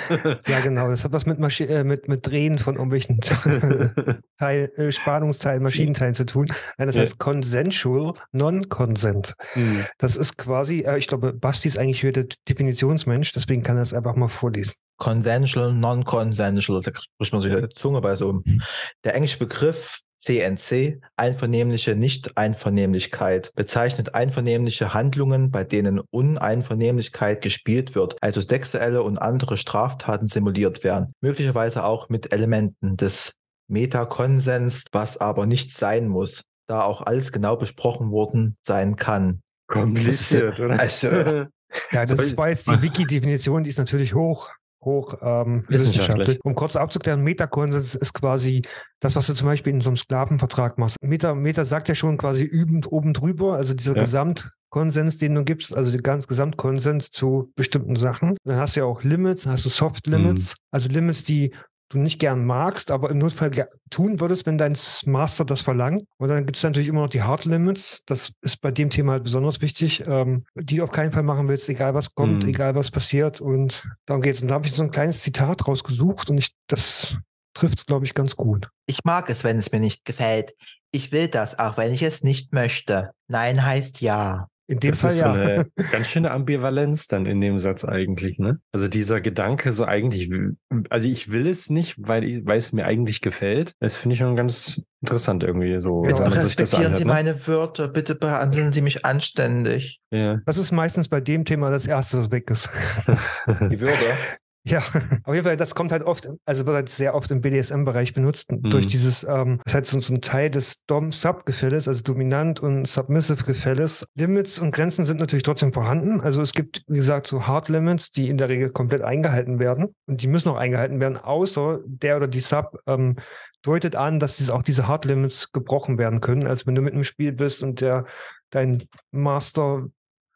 [LAUGHS] Ja, genau. Das hat was mit, Maschi äh, mit, mit Drehen von irgendwelchen [LAUGHS] Teil, äh, Spannungsteilen, Maschinenteilen zu tun. Nein, das Ja. heißt Consensual Non-Consent. Hm. Das ist quasi, äh, ich glaube, Basti ist eigentlich hier der Definitionsmensch, deswegen kann er es einfach mal vorlesen. Consensual, non-consensual. Da spricht man sich die Zunge bei so. Der englische Begriff CNC, einvernehmliche Nicht-Einvernehmlichkeit, bezeichnet einvernehmliche Handlungen, bei denen Uneinvernehmlichkeit gespielt wird, also sexuelle und andere Straftaten simuliert werden, möglicherweise auch mit Elementen des Metakonsens, was aber nicht sein muss, da auch alles genau besprochen worden sein kann. Kompliziert, oder? Also, [LAUGHS] Ja, das war jetzt die Wiki-Definition, die ist natürlich hoch, hoch ähm, Wissenschaftlich. Um kurz abzuklären, Metakonsens ist quasi das, was du zum Beispiel in so einem Sklavenvertrag machst. Meta, Meta sagt ja schon quasi übend oben drüber, also dieser Ja. Gesamtkonsens, den du gibst, also der ganz Gesamtkonsens zu bestimmten Sachen. Dann hast du ja auch Limits, dann hast du Soft Limits, also Limits, die du nicht gern magst, aber im Notfall tun würdest, wenn dein Master das verlangt. Und dann gibt es natürlich immer noch die Hard Limits. Das ist bei dem Thema halt besonders wichtig, ähm, die du auf keinen Fall machen willst, egal was kommt, Mhm. egal was passiert. Und darum geht's. Und da habe ich so ein kleines Zitat rausgesucht und ich, das trifft es, glaube ich, ganz gut. Ich mag es, wenn es mir nicht gefällt. Ich will das, auch wenn ich es nicht möchte. Nein heißt ja. In dem Das Fall ist so ja. eine [LAUGHS] ganz schöne Ambivalenz dann in dem Satz eigentlich, ne? Also dieser Gedanke so eigentlich, also ich will es nicht, weil, ich, weil es mir eigentlich gefällt. Das finde ich schon ganz interessant irgendwie so. Bitte das respektieren anhört, Sie ne? meine Wörter. Bitte behandeln Sie mich anständig. Ja. Das ist meistens bei dem Thema das Erste, was weg ist. [LAUGHS] Die Würde. Ja, [LAUGHS] auf jeden Fall, das kommt halt oft, also wird halt sehr oft im BDSM-Bereich benutzt, durch dieses, ähm, das ist halt so, so ein Teil des Dom-Sub-Gefälles, also Dominant- und Submissive-Gefälles. Limits und Grenzen sind natürlich trotzdem vorhanden. Also es gibt, wie gesagt, so Hard Limits, die in der Regel komplett eingehalten werden. Und die müssen auch eingehalten werden, außer der oder die Sub ähm, deutet an, dass dies auch diese Hard Limits gebrochen werden können. Also wenn du mit einem Spiel bist und der, dein Master,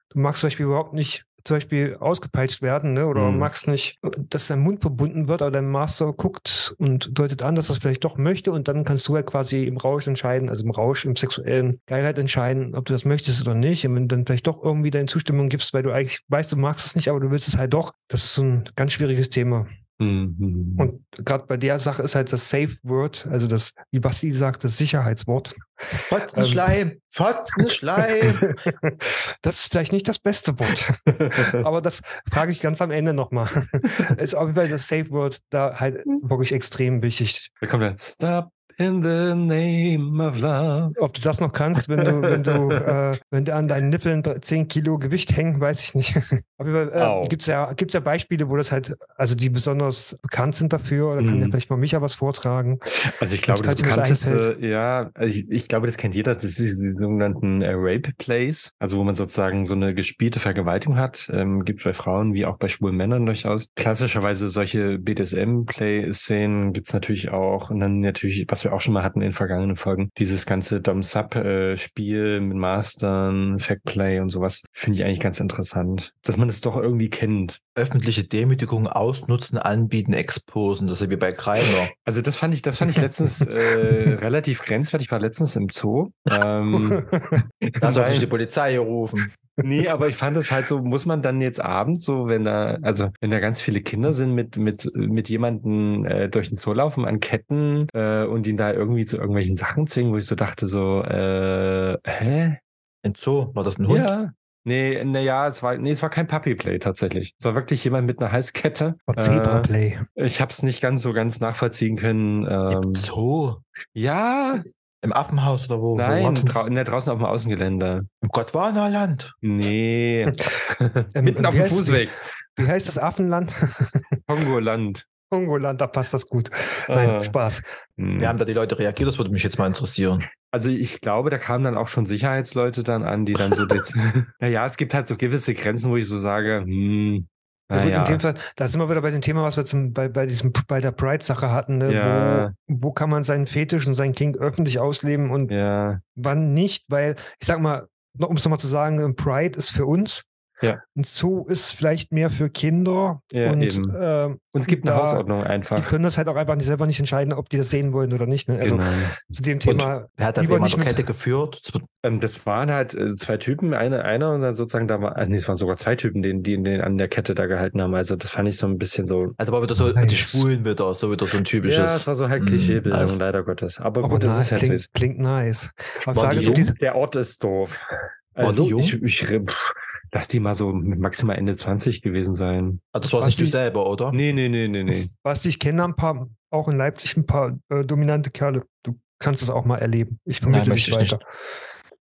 du magst zum Beispiel überhaupt nicht zum Beispiel ausgepeitscht werden, ne? oder Mhm. magst nicht, dass dein Mund verbunden wird, aber dein Master guckt und deutet an, dass er es vielleicht doch möchte und dann kannst du ja quasi im Rausch entscheiden, also im Rausch, im sexuellen Geilheit entscheiden, ob du das möchtest oder nicht. Und wenn du dann vielleicht doch irgendwie deine Zustimmung gibst, weil du eigentlich weißt, du magst es nicht, aber du willst es halt doch, das ist so ein ganz schwieriges Thema. Mhm. Und gerade bei der Sache ist halt das Safe Word, also das, wie Basti sagt, das Sicherheitswort. Fotzenschleim. Fotzenschleim. [LAUGHS] Das ist vielleicht nicht das beste Wort. [LAUGHS] Aber das frage ich ganz am Ende nochmal. [LAUGHS] Ist auf jeden Fall das Safe Word da halt wirklich extrem wichtig. da kommt dann Stop in the name of love. Ob du das noch kannst, wenn du, wenn du, [LAUGHS] äh, wenn dir an deinen Nippeln 10 Kilo Gewicht hängen, weiß ich nicht. [LAUGHS] Auf jeden Fall Au. äh, gibt es ja, gibt's ja Beispiele, wo das halt, also die besonders bekannt sind dafür. Da kann Mhm. ja vielleicht mal Micha was vortragen. Also ich glaube, das was bekannteste, ja, also ich, ich glaube, das kennt jeder, das ist die sogenannten äh, Rape Plays, also wo man sozusagen so eine gespielte Vergewaltigung hat, ähm, gibt bei Frauen wie auch bei schwulen Männern durchaus. Klassischerweise solche BDSM-Play-Szenen gibt's natürlich auch und dann natürlich, was wir auch schon mal hatten in vergangenen Folgen, dieses ganze Dom-Sub-Spiel mit Mastern, Fact Play und sowas, finde ich eigentlich ganz interessant, dass man es doch irgendwie kennt. Öffentliche Demütigung ausnutzen, anbieten, exposen. Das ist ja wie bei Kreiner. [LAUGHS] Also das fand ich, das fand ich letztens äh, [LAUGHS] relativ grenzwertig. Ich war letztens im Zoo. Ähm, [LAUGHS] Da sollte ich die Polizei hier rufen. Nee, aber ich fand es halt so, muss man dann jetzt abends so, wenn da, also wenn da ganz viele Kinder sind, mit, mit, mit jemandem äh, durch den Zoo laufen an Ketten äh, und ihn da irgendwie zu irgendwelchen Sachen zwingen, wo ich so dachte, so, äh, hä? Ein Zoo, war das ein Hund? Ja. Nee, naja, es war, nee, es war kein Puppyplay tatsächlich. Es war wirklich jemand mit einer Halskette. Zebra Play. Äh, ich habe es nicht ganz so ganz nachvollziehen können. Im Ähm, Zoo? ja, Im Affenhaus oder wo? Wo nein, das? drau ne, draußen auf dem Außengelände. Im Gottwarnerland. Nee. [LAUGHS] [LAUGHS] Mitten auf wie dem heißt- Fußweg. Wie heißt das Affenland? [LAUGHS] Kongoland. Kongoland, da passt das gut. Nein, Ah. Spaß. Hm. Wie haben da die Leute reagiert? Das würde mich jetzt mal interessieren. Also ich glaube, da kamen dann auch schon Sicherheitsleute dann an, die dann so [LAUGHS] dez- [LAUGHS] Naja, es gibt halt so gewisse Grenzen, wo ich so sage, hm, naja. in dem Fall, da sind wir wieder bei dem Thema, was wir zum, bei, bei, diesem, bei der Pride-Sache hatten. Ne? Ja. Wo, wo kann man seinen Fetisch und sein King öffentlich ausleben und Ja, wann nicht? Weil, ich sag mal, um es nochmal zu sagen, Pride ist für uns. Ja. Ein Zoo ist vielleicht mehr für Kinder. Ja, und eben. ähm, und es gibt eine da- Hausordnung die einfach. können das halt auch einfach nicht, selber nicht entscheiden, ob die das sehen wollen oder nicht. Ne? Also genau. zu dem Thema, Wer hat da mit- Kette geführt? Das Ähm, das waren halt äh, zwei Typen, eine, einer und dann sozusagen da war, äh, nee, es waren sogar zwei Typen, die, die den an der Kette da gehalten haben. Also das fand ich so ein bisschen so. Also war wieder so Nice. die Schwulen wieder, so wieder so ein typisches. Ja, es war so halt Mm, Klischeebildung, also- leider Gottes. Aber, aber gut, das na, ist halt klingt, klingt nice. Aber War Frage die ist, die, der Ort ist doof. War die Also, jung? ich, ich, pff, lass die mal so mit maximal Ende 20 gewesen sein. also das war Was nicht du selber, oder? Nee, nee, nee, nee, nee. was ich kenne, ein paar, auch in Leipzig ein paar äh, dominante Kerle. Du kannst das auch mal erleben. Ich möchte dich ich nicht. weiter.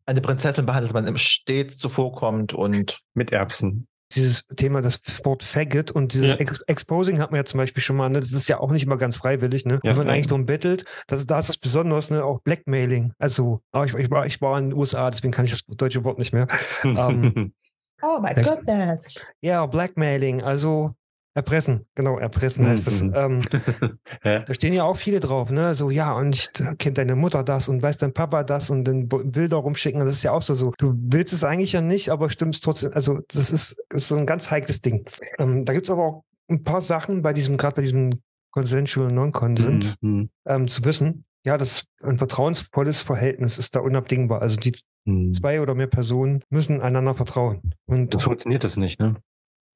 Eine Prinzessin behandelt man stets zuvorkommt und Mit Erbsen. Dieses Thema, das Wort Faggot und dieses Ja. Ex Exposing hat man ja zum Beispiel schon mal, ne? das ist ja auch nicht immer ganz freiwillig, ne? Ja, Wenn man ja. eigentlich darum bettelt, das, da ist das Besonders, ne? Auch Blackmailing. Also, aber ich, ich, war, ich war in den USA, deswegen kann ich das deutsche Wort nicht mehr. [LAUGHS] Ähm, Oh my Echt? goodness. Ja, Blackmailing, also Erpressen, genau, Erpressen heißt das. Mhm. Ähm. [LAUGHS] Da stehen ja auch viele drauf, ne? So, ja, und ich, kennt deine Mutter das und weiß dein Papa das und dann Bilder rumschicken. Das ist ja auch so, so. Du willst es eigentlich ja nicht, aber stimmst trotzdem. Also, das ist, ist so ein ganz heikles Ding. Ähm, da gibt es aber auch ein paar Sachen bei diesem, gerade bei diesem Consensual Non-Consent, Mhm. ähm, zu wissen. Ja, das ein vertrauensvolles Verhältnis ist da unabdingbar. Also die Mhm. zwei oder mehr Personen müssen einander vertrauen. Und Das funktioniert das nicht, ne?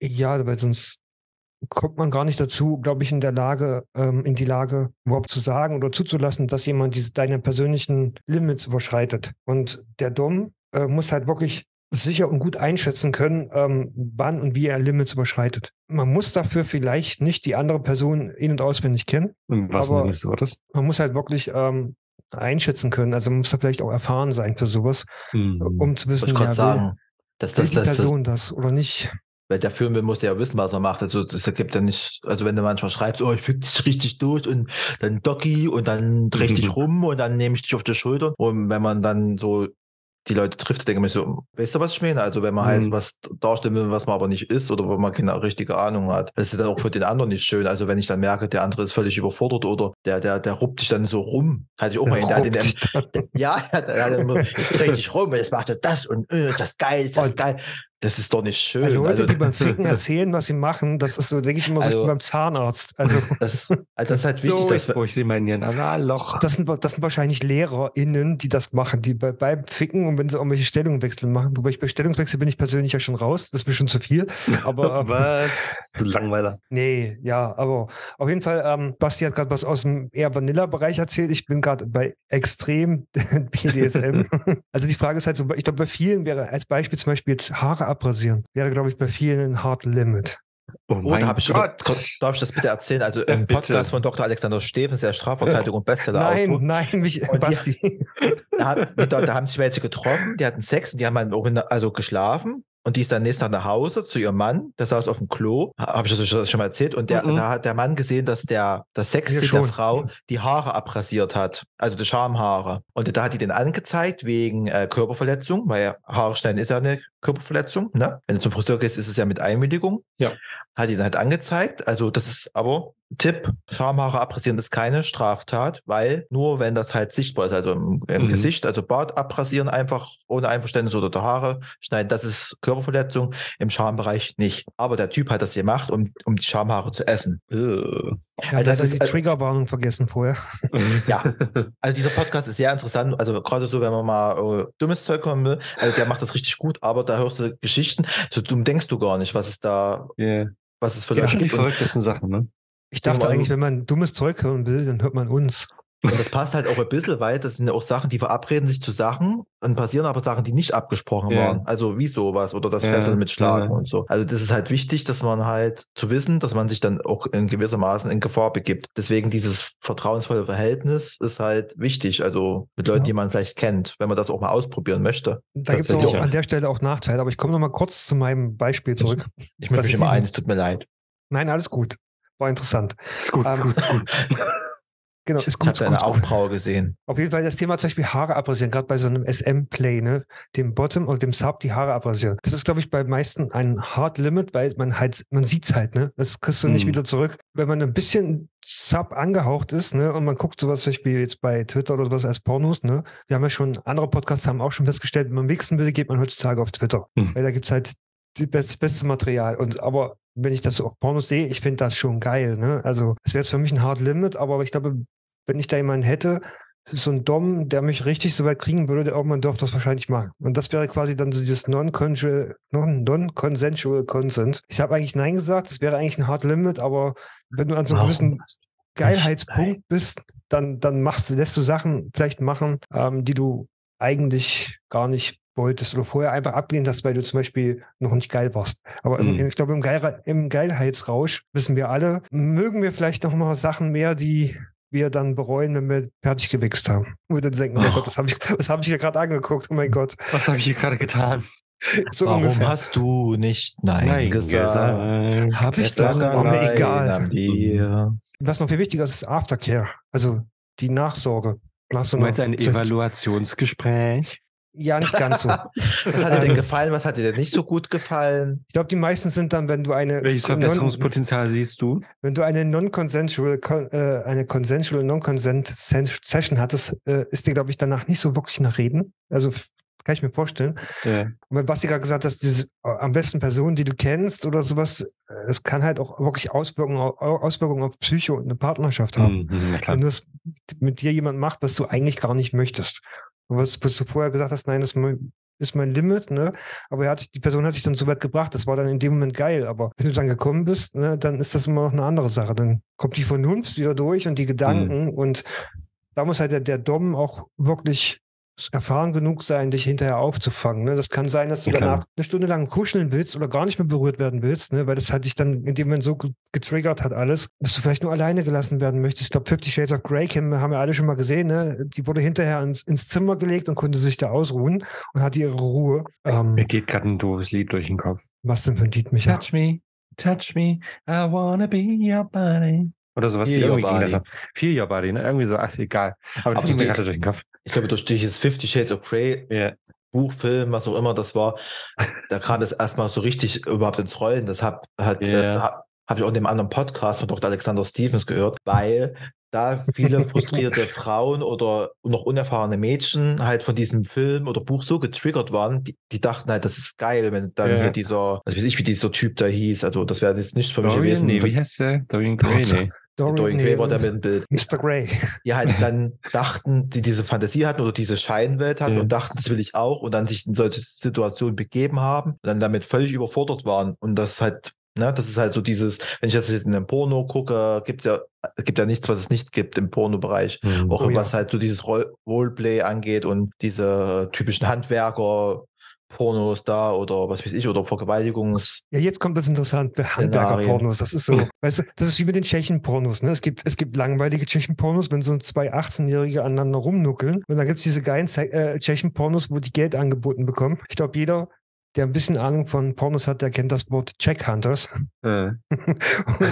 ja, weil sonst kommt man gar nicht dazu, glaube ich, in der Lage, ähm, in die Lage, überhaupt zu sagen oder zuzulassen, dass jemand diese deine persönlichen Limits überschreitet. Und der Dom äh, muss halt wirklich sicher und gut einschätzen können, ähm, wann und wie er Limits überschreitet. Man muss dafür vielleicht nicht die andere Person in- und auswendig kennen. Im wahrsten Aber- des Wortes. Man muss halt wirklich ähm, einschätzen können. Also man muss da vielleicht auch erfahren sein für sowas, Mhm. um zu wissen, ja, will, sagen. Will das, die das, das, Person das oder nicht. weil der Film muss ja wissen, was er macht. Also das gibt ja nicht, also wenn du manchmal schreibst, oh, ich fick dich richtig durch und dann Doki und dann dreh ich dich [LAUGHS] rum und dann nehme ich dich auf die Schulter. Und wenn man dann so die Leute trifft, denke ich mir so, weißt du, was ich meine? Also wenn man halt Mhm. was darstellen will, was man aber nicht ist oder wo man keine richtige Ahnung hat, das ist dann auch für den anderen nicht schön. Also wenn ich dann merke, der andere ist völlig überfordert oder der, der, der ruppt dich dann so rum. Hatte ich auch mal, einen, der hat den, Ruppt [LAUGHS] ja, der hat immer, jetzt dreh dich rum, jetzt macht er das und äh, ist das geil, ist das Und- geil. Das ist doch nicht schön. Weil Leute, also, die beim [LAUGHS] Ficken erzählen, was sie machen, das ist so, denke ich immer, so Also- wie beim Zahnarzt. Also, [LAUGHS] das, also das ist halt wichtig, so, dass ich, wo ich sehe mal in ihren Analloch. das sind, das sind wahrscheinlich LehrerInnen, die das machen, die bei, beim Ficken und wenn sie irgendwelche Stellungswechsel machen. Wobei ich bei Stellungswechsel bin ich persönlich ja schon raus, das ist mir schon zu viel. Aber [LAUGHS] äh, Was? Du Langweiler. nee, ja, aber auf jeden Fall, ähm, Basti hat gerade was aus dem eher Vanilla-Bereich erzählt. Ich bin gerade bei extrem BDSM. also die Frage ist halt so, ich glaube, bei vielen wäre als Beispiel zum Beispiel jetzt Haare abrasieren, wäre, glaube ich, bei vielen ein Hard Limit. Oh Oh, da habe ich sogar, darf ich das bitte erzählen? Also im [LAUGHS] bitte. Podcast von Dr. Alexander Stevens, der Strafverteidigung und Nein, Bestseller-Autor, nein, mich, Und die- Basti. [LAUGHS] da, da, da haben sich welche getroffen, die hatten Sex und die haben halt also geschlafen. Und die ist dann nächsten Tag nach Hause zu ihrem Mann, der saß auf dem Klo, habe ich das schon mal erzählt. Und der, Mhm. da hat der Mann gesehen, dass der, das Sextier Ja, der. Frau die Haare abrasiert hat, also die Schamhaare. Und da hat die den angezeigt wegen äh, Körperverletzung, weil Haare schneiden ist ja eine Körperverletzung. Ne? Wenn du zum Friseur gehst, ist es ja mit Einwilligung. Ja. Hat ihn halt angezeigt. Also das ist aber Tipp, Schamhaare abrasieren ist keine Straftat, weil nur wenn das halt sichtbar ist, also im, im Mhm. Gesicht, also Bart abrasieren einfach ohne Einverständnis oder die Haare schneiden, das ist Körperverletzung, im Schambereich nicht. Aber der Typ hat das gemacht, um, um die Schamhaare zu essen. Äh. Ja, das ist- ist die Triggerwarnung vergessen vorher. [LAUGHS] Ja. Also dieser Podcast ist sehr interessant, also gerade so, wenn man mal äh, dummes Zeug kommen will, also der macht das richtig gut, aber da hörst du Geschichten, so dumm denkst du gar nicht, was es da, Yeah. was es für Ja, Leute die gibt. Und, verrücktesten Sachen, ne? Ich dachte Mal- eigentlich, wenn man dummes Zeug hören will, dann hört man uns. Und das passt halt auch ein bisschen weit, das sind ja auch Sachen, die verabreden sich zu Sachen, dann passieren aber Sachen, die nicht abgesprochen Ja. waren. Also wie sowas oder das Ja, Fesseln mit Schlagen ja. und so. Also das ist halt wichtig, dass man halt zu wissen, dass man sich dann auch in gewissermaßen in Gefahr begibt. Deswegen dieses vertrauensvolle Verhältnis ist halt wichtig, also mit Leuten, Ja. die man vielleicht kennt, wenn man das auch mal ausprobieren möchte. Da gibt es auch an der Stelle auch Nachteile, aber ich komme noch mal kurz zu meinem Beispiel zurück. Ich möchte mich ist immer eben- ein, es tut mir leid. Nein, alles gut. War interessant. Ist gut, ist Ähm, gut, ist gut. [LAUGHS] Genau, ist ich gut. habe deine. Augenbraue gesehen. Auf jeden Fall das Thema zum Beispiel Haare abrasieren, gerade bei so einem SM-Play, ne? Dem Bottom und dem Sub die Haare abrasieren. Das ist, glaube ich, bei meisten ein Hard Limit, weil man halt, man sieht's halt, ne? Das kriegst du nicht Mhm. wieder zurück. Wenn man ein bisschen Sub angehaucht ist, ne? Und man guckt sowas zum Beispiel jetzt bei Twitter oder sowas als Pornos, ne? Wir haben ja schon, andere Podcasts haben auch schon festgestellt, wenn man wichsen will, geht man heutzutage auf Twitter. Mhm. Weil da gibt's halt die best, beste Material. Und aber wenn ich das auf Pornos sehe, ich finde das schon geil, ne? Also es wäre jetzt für mich ein Hard Limit, aber ich glaube, wenn ich da jemanden hätte, so ein Dom, der mich richtig so weit kriegen würde, der irgendwann dürfte das wahrscheinlich machen. Und das wäre quasi dann so dieses Non-Consensual Non Consent. Ich habe eigentlich Nein gesagt, das wäre eigentlich ein Hard Limit, aber wenn du an so einem gewissen Geilheitspunkt bist, dann, dann machst du, lässt du Sachen vielleicht machen, ähm, die du eigentlich gar nicht wolltest oder vorher einfach abgelehnt hast, weil du zum Beispiel noch nicht geil warst. Aber im, Mhm. ich glaube, im, Geil, im Geilheitsrausch wissen wir alle, mögen wir vielleicht noch mal Sachen mehr, die wir dann bereuen, wenn wir fertig gewichst haben. Und dann denken, oh. Gott, das habe ich, hab ich hier gerade angeguckt. Oh mein Gott. Was habe ich hier gerade getan? So Warum ungefähr. hast du nicht Nein, Nein gesagt? gesagt. Hab ich Es doch, allein egal. Was noch viel wichtiger ist, ist Aftercare. Also die Nachsorge. Nach so Du meinst ein einer- Evaluationsgespräch? Ja, nicht ganz so. [LAUGHS] Was hat dir denn Ähm, gefallen? Was hat dir denn nicht so gut gefallen? Ich glaube, die meisten sind dann, wenn du eine Welches Verbesserungspotenzial siehst du? wenn du eine non-consensual, con- äh, eine consensual non-consent Sen- Session hattest, äh, ist dir, glaube ich, danach nicht so wirklich nach Reden. Also kann ich mir vorstellen. Ja. Und wenn Basti gerade gesagt hat, diese äh, am besten Personen, die du kennst oder sowas, äh, es kann halt auch wirklich Auswirkungen, au- Auswirkungen auf Psyche und eine Partnerschaft haben. Mhm. Wenn du es mit dir jemand macht, was du eigentlich gar nicht möchtest. Was, was du vorher gesagt hast, nein, das ist mein, ist mein Limit, ne? Aber er hat, die Person hat dich dann so weit gebracht, das war dann in dem Moment geil. Aber wenn du dann gekommen bist, ne, dann ist das immer noch eine andere Sache. Dann kommt die Vernunft wieder durch und die Gedanken und da muss halt der, der Dom auch wirklich erfahren genug sein, dich hinterher aufzufangen. Ne? Das kann sein, dass du Ja, klar. danach eine Stunde lang kuscheln willst oder gar nicht mehr berührt werden willst, ne? weil das hat dich dann in dem Moment so ge- getriggert hat alles, dass du vielleicht nur alleine gelassen werden möchtest. Ich glaube, Fifty Shades of Grey haben wir alle schon mal gesehen. Ne? Die wurde hinterher ins, ins Zimmer gelegt und konnte sich da ausruhen und hatte ihre Ruhe. Ähm, Mir geht gerade ein doofes Lied durch den Kopf. was denn für ein Lied, Micha? Touch me, touch me, I wanna be your body. Oder sowas. Feel irgendwie your body. Feel your body, ne? Irgendwie so, ach, egal. Aber das Aber ging mir gerade durch den Kopf. Ich glaube, durch dieses Fifty Shades of Grey Ja. Buch, Film, was auch immer das war, [LAUGHS] da kam es erstmal so richtig überhaupt ins Rollen. Das hat, hat, Ja. äh, ha- habe ich auch in dem anderen Podcast von Dr. Alexander Stevens gehört, weil da viele frustrierte [LAUGHS] Frauen oder noch unerfahrene Mädchen halt von diesem Film oder Buch so getriggert waren, die, die dachten halt, das ist geil, wenn dann Ja. hier dieser, also weiß ich, wie dieser Typ da hieß, also das wäre jetzt nicht für mich Dorian, gewesen. nee, wie heißt der? Dorian Gray, nee. Dorian Gray war der mit dem Bild. Mr. Grey. die halt dann dachten, die diese Fantasie hatten oder diese Scheinwelt hatten Ja. und dachten, das will ich auch und dann sich in solche Situationen begeben haben und dann damit völlig überfordert waren. Und das ist halt, ne, das ist halt so dieses, wenn ich das jetzt in einem Porno gucke, gibt's ja, es gibt ja nichts, was es nicht gibt im Pornobereich. Mhm. Auch Oh ja. was halt so dieses Roll- Roleplay angeht und diese typischen Handwerker, Pornos da oder was weiß ich, oder Vergewaltigungs. Ja, jetzt kommt das interessant, Handwerker-Pornos. Das ist so, [LAUGHS] weißt du, das ist wie mit den Tschechen-Pornos. Ne? Es, gibt, es gibt langweilige Tschechen-Pornos, wenn so zwei 18-Jährige aneinander rumnuckeln. Und dann gibt es diese geilen Ze- äh, Tschechen-Pornos, wo die Geld angeboten bekommen. Ich glaube, jeder, der ein bisschen Ahnung von Pornos hat, der kennt das Wort Check Hunters. Äh. [LAUGHS]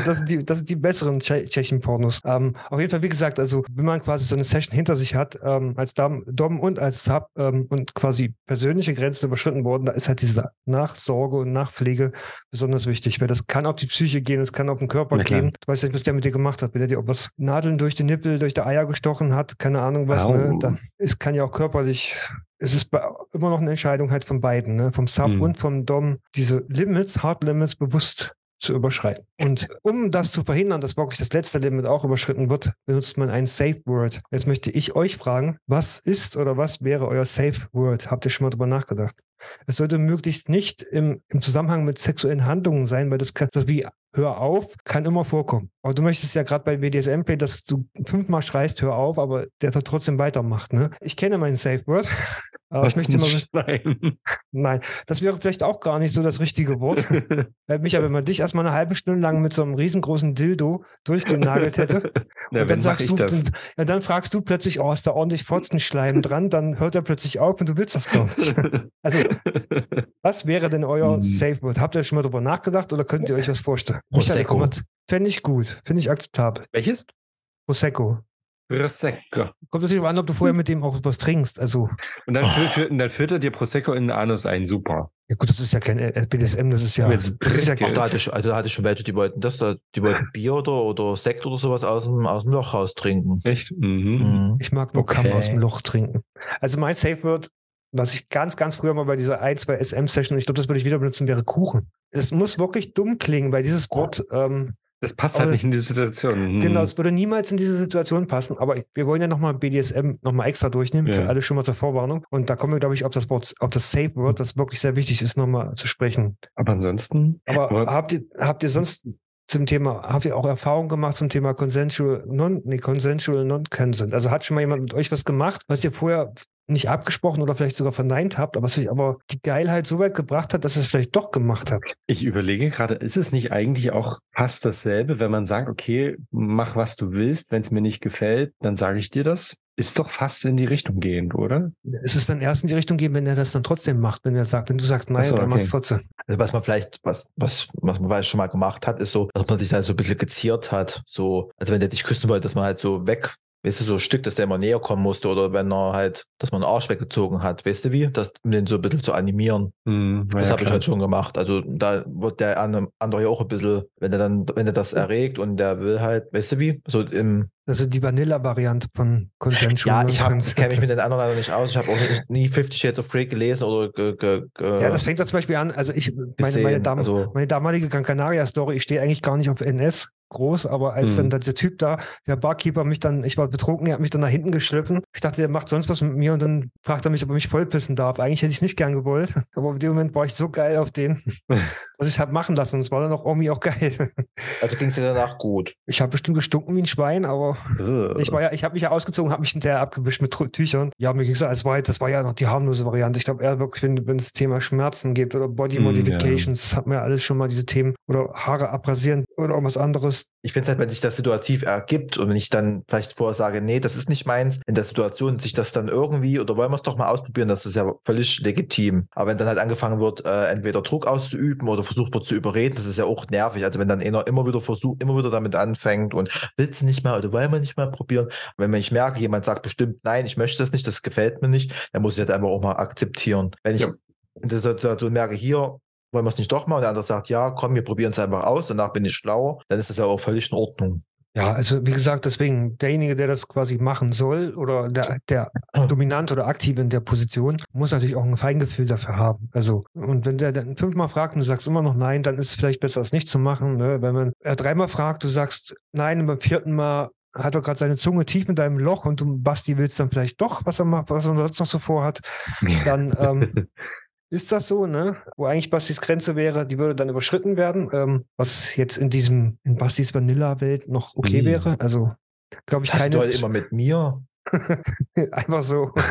Das sind die, das sind die besseren Tsche Tschechen-Pornos. Ähm, auf jeden Fall, wie gesagt, also wenn man quasi so eine Session hinter sich hat, ähm, als Dom, Dom und als Sub ähm, und quasi persönliche Grenzen überschritten wurden, da ist halt diese Nachsorge und Nachpflege besonders wichtig, weil das kann auf die Psyche gehen, es kann auf den Körper gehen. Du weißt ja nicht, was der mit dir gemacht hat, wenn der dir ob was Nadeln durch den Nippel, durch die Eier gestochen hat, keine Ahnung was, ne? Dann, es kann ja auch körperlich es ist immer noch eine Entscheidung halt von beiden, ne? vom Sub Mhm. und vom Dom, diese Limits, Hard Limits bewusst zu überschreiten. Und um das zu verhindern, dass wirklich das letzte Limit auch überschritten wird, benutzt man ein Safe Word. Jetzt möchte ich euch fragen, was ist oder was wäre euer Safe Word? Habt ihr schon mal drüber nachgedacht? Es sollte möglichst nicht im, im Zusammenhang mit sexuellen Handlungen sein, weil das kann, wie hör auf, kann immer vorkommen. Aber du möchtest ja gerade bei BDSM-Play, dass du fünfmal schreist, hör auf, aber der da trotzdem weitermacht. Ne? Ich kenne mein Safe Word. [LAUGHS] Aber ich möchte nicht schreien. [LAUGHS] nein, das wäre vielleicht auch gar nicht so das richtige Wort. Micha, [LAUGHS] wenn man dich erstmal eine halbe Stunde lang mit so einem riesengroßen Dildo durchgenagelt hätte, Na, und dann sagst du, das. dann, ja, dann fragst du plötzlich, oh, ist da ordentlich Fotzenschleim dran, dann hört er plötzlich auf und du willst das gar nicht. Also, was wäre denn euer Mhm. Safe Word? Habt ihr schon mal drüber nachgedacht oder könnt ihr euch was vorstellen? Prosecco. Fände ich gut, finde ich akzeptabel. Welches? Prosecco. Prosecco. Kommt natürlich auch an, ob du vorher mit dem auch was trinkst. Also, Und dann, Oh. fü- fü- und dann führt er dir Prosecco in den Anus ein. Super. ja gut, das ist ja kein äh, BDSM, das ist ja, Jetzt das ist ja. Auch da hatte ich, also da hatte ich schon welche, die wollten das, da, die wollten Bier oder, oder Sekt oder sowas aus dem, aus dem Loch raustrinken. Echt? Mhm. Mhm. Ich mag nur Okay. Kamm aus dem Loch trinken. Also mein Safe Word, was ich ganz, ganz früher mal bei dieser 1, 2 SM-Session, ich glaube, das würde ich wieder benutzen, wäre Kuchen. Es muss wirklich dumm klingen, weil dieses Wort, ähm, Das passt halt nicht in die Situation. Mhm. genau, es würde niemals in diese Situation passen. Aber wir wollen ja nochmal BDSM nochmal extra durchnehmen, Ja. für alle schon mal zur Vorwarnung. Und da kommen wir, glaube ich, auf das Wort, auf das Safe Word, das wirklich sehr wichtig ist, nochmal zu sprechen. Aber ansonsten. Aber Aber- habt ihr, habt ihr sonst zum Thema, habt ihr auch Erfahrungen gemacht zum Thema Consensual Non, nee, Consensual Non-Consent? Also hat schon mal jemand mit euch was gemacht, was ihr vorher nicht abgesprochen oder vielleicht sogar verneint habt, aber euch aber die Geilheit so weit gebracht hat, dass ihr es vielleicht doch gemacht habt? Ich überlege gerade, ist es nicht eigentlich auch fast dasselbe, wenn man sagt, okay, mach was du willst, wenn es mir nicht gefällt, dann sage ich dir das? Ist doch fast in die Richtung gehend, oder? Es ist dann erst in die Richtung gehen, wenn er das dann trotzdem macht, wenn er sagt, wenn du sagst nein, so, dann okay. macht es trotzdem. Also was man vielleicht, was, was, was man vielleicht schon mal gemacht hat, ist so, dass man sich da so ein bisschen geziert hat. So, also wenn der dich küssen wollte, dass man halt so weg, weißt du, so ein Stück, dass der immer näher kommen musste oder wenn er halt, dass man den Arsch weggezogen hat, weißt du wie? Das, um den so ein bisschen zu animieren. Hm, Das ja, habe ich halt schon gemacht. Also da wird der an- andere ja auch ein bisschen, wenn er dann, wenn er das erregt und der will halt, weißt du wie? So im, Also die Vanilla-Variante von Consensual ja, ich kenne mich mit den anderen leider nicht aus. Ich habe auch nicht, nie Fifty Shades of Grey gelesen oder ge, ge, ge, Ja, das fängt da zum Beispiel an, also ich, meine, meine, Dam also, meine damalige Gran Canaria-Story, ich stehe eigentlich gar nicht auf NS groß, aber als Hm. dann der Typ da, der Barkeeper mich dann, ich war betrunken, er hat mich dann nach hinten geschliffen. Ich dachte, der macht sonst was mit mir und dann fragt er mich, ob er mich vollpissen darf. Eigentlich hätte ich es nicht gern gewollt, [LAUGHS] aber in dem Moment war ich so geil auf den, [LAUGHS] dass ich es habe machen lassen und es war dann auch irgendwie auch geil. also ging es dir danach gut. Ich habe bestimmt gestunken wie ein Schwein, aber ich war ja, ich habe mich ja ausgezogen, habe mich hinterher abgewischt mit Tü- Tüchern. Ja, mir ging es, das war, das war ja noch die harmlose Variante. Ich glaube eher wirklich, wenn es Thema Schmerzen gibt oder Body Hm, Modifications, das hat mir ja alles schon mal diese Themen oder Haare abrasieren oder irgendwas anderes. Ich finde es halt, wenn sich das situativ ergibt und wenn ich dann vielleicht vorher sage, nee, das ist nicht meins, in der Situation sich das dann irgendwie, oder wollen wir es doch mal ausprobieren, das ist ja völlig legitim. Aber wenn dann halt angefangen wird, äh, entweder Druck auszuüben oder versucht wird zu überreden, das ist ja auch nervig. Also wenn dann einer immer wieder versucht, immer wieder damit anfängt und willst du nicht mal oder wollen wir nicht mal probieren. Wenn ich merke, jemand sagt bestimmt, nein, ich möchte das nicht, das gefällt mir nicht, dann muss ich halt einfach auch mal akzeptieren. Wenn ich Ja. in der Situation merke, hier, wollen wir es nicht doch mal und der andere sagt, ja, komm, wir probieren es einfach aus, danach bin ich schlauer, dann ist das ja auch völlig in Ordnung. Ja, also wie gesagt, deswegen derjenige, der das quasi machen soll oder der, der [CLEARS THROAT] dominant oder aktiv in der Position, muss natürlich auch ein Feingefühl dafür haben. Also und wenn der dann fünfmal fragt und du sagst immer noch nein, dann ist es vielleicht besser, es nicht zu machen. Ne? Wenn man er dreimal fragt, du sagst nein und beim vierten Mal hat er gerade seine Zunge tief in deinem Loch und du Basti willst dann vielleicht doch, was er macht, was er sonst noch so vorhat, dann ähm, [LAUGHS] ist das so, ne? Wo eigentlich Bastis Grenze wäre, die würde dann überschritten werden, ähm, was jetzt in diesem, in Bastis Vanilla-Welt noch okay Mm. wäre. Also, glaube ich, Hast keine. du heute immer mit mir? [LAUGHS] einfach so. [LAUGHS]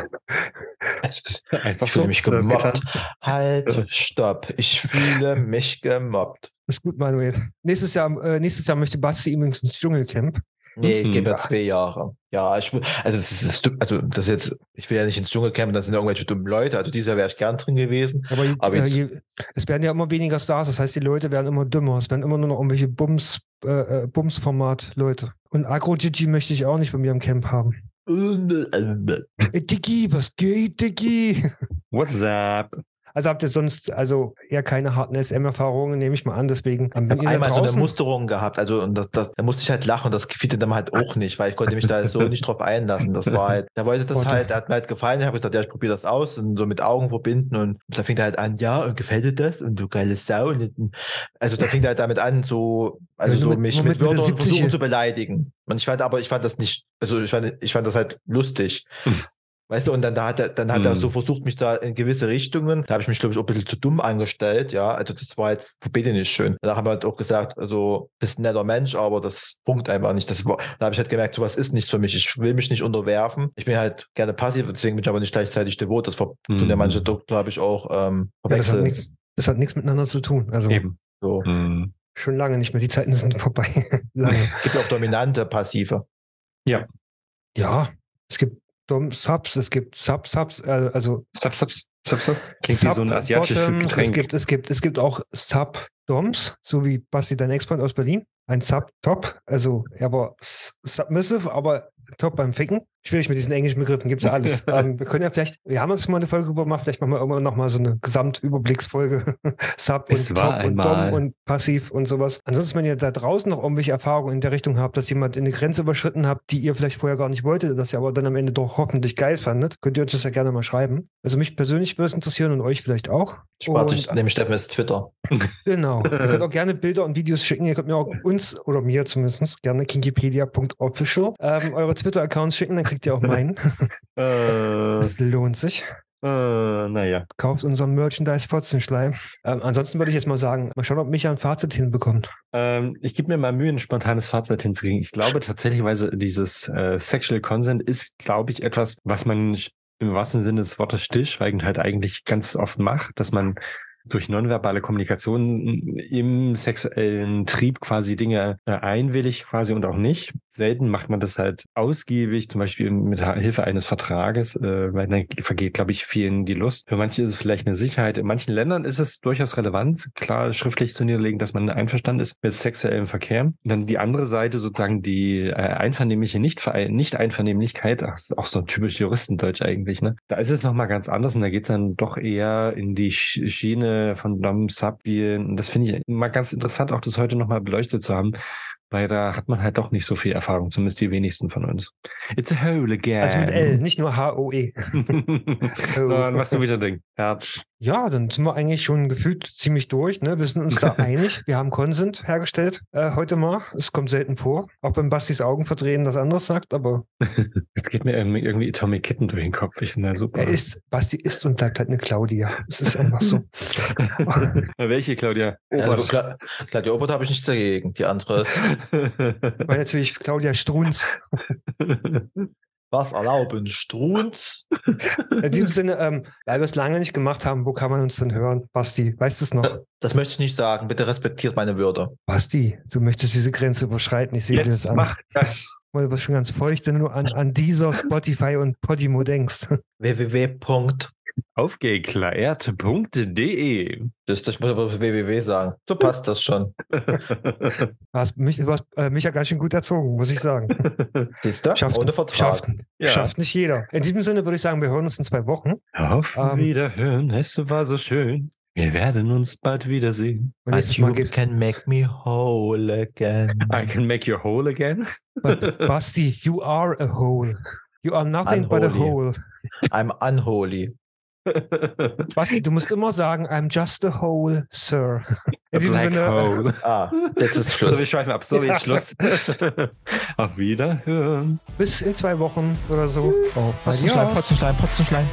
Einfach Ich fühle so. mich Das gemobbt. Halt, stopp. Ich fühle mich gemobbt. ist gut, Manuel. Nächstes Jahr, äh, nächstes Jahr möchte Basti übrigens ins Dschungelcamp. Nee, ich Mhm. gebe ja zwei Jahre. Ja, ich, also, das ist, das also das ist jetzt, ich will ja nicht ins Dschungelcamp, das sind ja irgendwelche dummen Leute. Also dieses Jahr wäre ich gern drin gewesen. Aber, Aber äh, jetzt- je, es werden ja immer weniger Stars, das heißt, die Leute werden immer dümmer. Es werden immer nur noch irgendwelche Bums, äh, äh, Bums-Format-Leute. Und Agro-Gigi möchte ich auch nicht bei mir im Camp haben. Äh, Diggi, was geht, Diggi? What's up? Also habt ihr sonst also eher keine harten SM-Erfahrungen, nehme ich mal an. Deswegen, Ich habe da einmal so eine Musterung gehabt, also und das, das, da musste ich halt lachen und das gefiel dann halt auch nicht, weil ich konnte mich da so nicht drauf einlassen. Das war halt, der wollte das halt, der hat mir halt gefallen, ich habe gesagt, ja, ich probiere das aus und so mit Augen verbinden und da fing er halt an, ja, und gefällt dir das? Und du geile Sau. Und, also da fing er halt damit an, so, also so mit- mich mit mit Mitte Wörtern 70. versuchen zu beleidigen. Und ich fand aber, ich fand das nicht, also ich fand, ich fand das halt lustig. Weißt du, und dann da hat er, dann hat er Hm. so versucht, mich da in gewisse Richtungen, da habe ich mich, glaube ich, auch ein bisschen zu dumm angestellt, ja. Also das war halt für beide nicht schön. Da haben wir halt auch gesagt, also bist ein netter Mensch, aber das funkt einfach nicht. Das war, da habe ich halt gemerkt, sowas ist nichts für mich. Ich will mich nicht unterwerfen. Ich bin halt gerne passiv, deswegen bin ich aber nicht gleichzeitig devot. Das tun ja Hm. manche doch, glaube ich, auch ähm, ja, das, hat nichts, das hat nichts miteinander zu tun. Also Eben. so. Hm. schon lange nicht mehr. Die Zeiten sind [LAUGHS] vorbei. [LAUGHS] lange. Gibt ja auch dominante, passive. Ja, es gibt Dom-Subs, es gibt Sub-Subs, äh, also Sub, sub, sub, sub. Klingt wie so ein asiatisches Sub-Bottoms, Es Getränk. gibt, es gibt, es gibt auch Sub-Doms, so wie Basti, dein Ex-Freund aus Berlin. Ein Sub-Top, also er war submissive, aber top beim Ficken. Schwierig mit diesen englischen Begriffen, gibt's ja [LAUGHS] alles. ähm, wir können ja vielleicht, wir haben uns mal eine Folge gemacht, vielleicht machen wir irgendwann nochmal so eine Gesamtüberblicksfolge. [LAUGHS] Sub Es und Top und. Dom und Passiv und sowas. Ansonsten, wenn ihr da draußen noch irgendwelche Erfahrungen in der Richtung habt, dass jemand eine Grenze überschritten habt, die ihr vielleicht vorher gar nicht wolltet, das ihr aber dann am Ende doch hoffentlich geil fandet, könnt ihr uns das ja gerne mal schreiben. Also mich persönlich würde es interessieren und euch vielleicht auch. Spart sich nämlich Steppen ist Twitter. [LAUGHS] Genau. Ihr könnt auch gerne Bilder und Videos schicken. Ihr könnt mir auch uns oder mir zumindest gerne kinkipedia.official ähm, eure Twitter-Accounts schicken, dann kriegt ihr auch meinen. [LAUGHS] Äh, Das lohnt sich. äh, naja. Kauft unseren Merchandise Fotzenschleim. Ähm, ansonsten würde ich jetzt mal sagen, mal schauen, ob Micha ein Fazit hinbekommt. Ähm, ich gebe mir mal Mühe, ein spontanes Fazit hinzukriegen. Ich glaube tatsächlicherweise, dieses äh, Sexual Consent ist, glaube ich, etwas, was man im wahrsten Sinne des Wortes stillschweigend halt eigentlich ganz oft macht, dass man durch nonverbale Kommunikation im sexuellen Trieb quasi Dinge äh, einwillig quasi und auch nicht. Selten macht man das halt ausgiebig, zum Beispiel mit Hilfe eines Vertrages, äh, weil dann vergeht, glaube ich, vielen die Lust. Für manche ist es vielleicht eine Sicherheit. In manchen Ländern ist es durchaus relevant, klar schriftlich zu niederlegen, dass man einverstanden ist mit sexuellem Verkehr. Und dann die andere Seite, sozusagen die äh, einvernehmliche Nicht-Einvernehmlichkeit, ach, ist auch so ein typisch Juristendeutsch eigentlich, ne? Da ist es nochmal ganz anders und da geht's dann doch eher in die Sch- Schiene von Dom Subvielen. Und das finde ich mal ganz interessant, auch das heute nochmal beleuchtet zu haben, weil da hat man halt doch nicht so viel Erfahrung, zumindest die wenigsten von uns. It's a hole again. Also mit L, nicht nur H-O-E. [LAUGHS] [LAUGHS] Sondern was du wieder denkst. Herz. Ja, dann sind wir eigentlich schon gefühlt ziemlich durch. Ne? Wir sind uns da [LAUGHS] einig. Wir haben Consent hergestellt äh, heute mal. Es kommt selten vor. Auch wenn Bastis Augen verdrehen das anderes sagt, aber [LAUGHS] Jetzt geht mir irgendwie- irgendwie Atomic Kitten durch den Kopf. Ich finde super. er ist, Basti ist und bleibt halt eine Claudia. Es ist einfach so. [LAUGHS] Welche, Claudia? Also, Kla Claudia Obert habe ich nichts dagegen. Die andere ist, Weil natürlich Claudia Strunz. Was erlauben? Strunz? [LAUGHS] In diesem Sinne, ähm, weil wir es lange nicht gemacht haben, wo kann man uns denn hören? Basti, weißt du es noch? Das möchte ich nicht sagen. Bitte respektiert meine Würde. Basti, du möchtest diese Grenze überschreiten. Ich sehe dir das Jetzt an. mach das. Du wirst schon ganz feucht, wenn du an, an dieser Spotify und Podimo denkst. www. Aufgeklärt.de Das, das muss aber www sagen. So passt das schon. [LAUGHS] Du hast mich, du hast, äh, mich ja ganz schön gut erzogen, muss ich sagen. [LAUGHS] Siehst du? Schafft, Ohne Vertrag. Schafft, Ja. schafft nicht jeder. In diesem Sinne würde ich sagen, wir hören uns in zwei Wochen. Auf Ähm, Wiederhören, es war so schön. Wir werden uns bald wiedersehen. Und But you can make me whole again. I can make you whole again. But [LAUGHS] Basti, you are a hole. You are nothing but a Unholy. hole. I'm unholy. Basti, du musst immer sagen, I'm just a hole, Sir. A In diesem black Sinne, hole. [LAUGHS] Ah, jetzt ist So, wir Schluss. schweifen ab. So, Ja. jetzt Schluss. [LAUGHS] Auf Wiederhören. bis in zwei Wochen oder so. Oh, Potzenschleim, adios. Potzenschleim, Potzenschleim.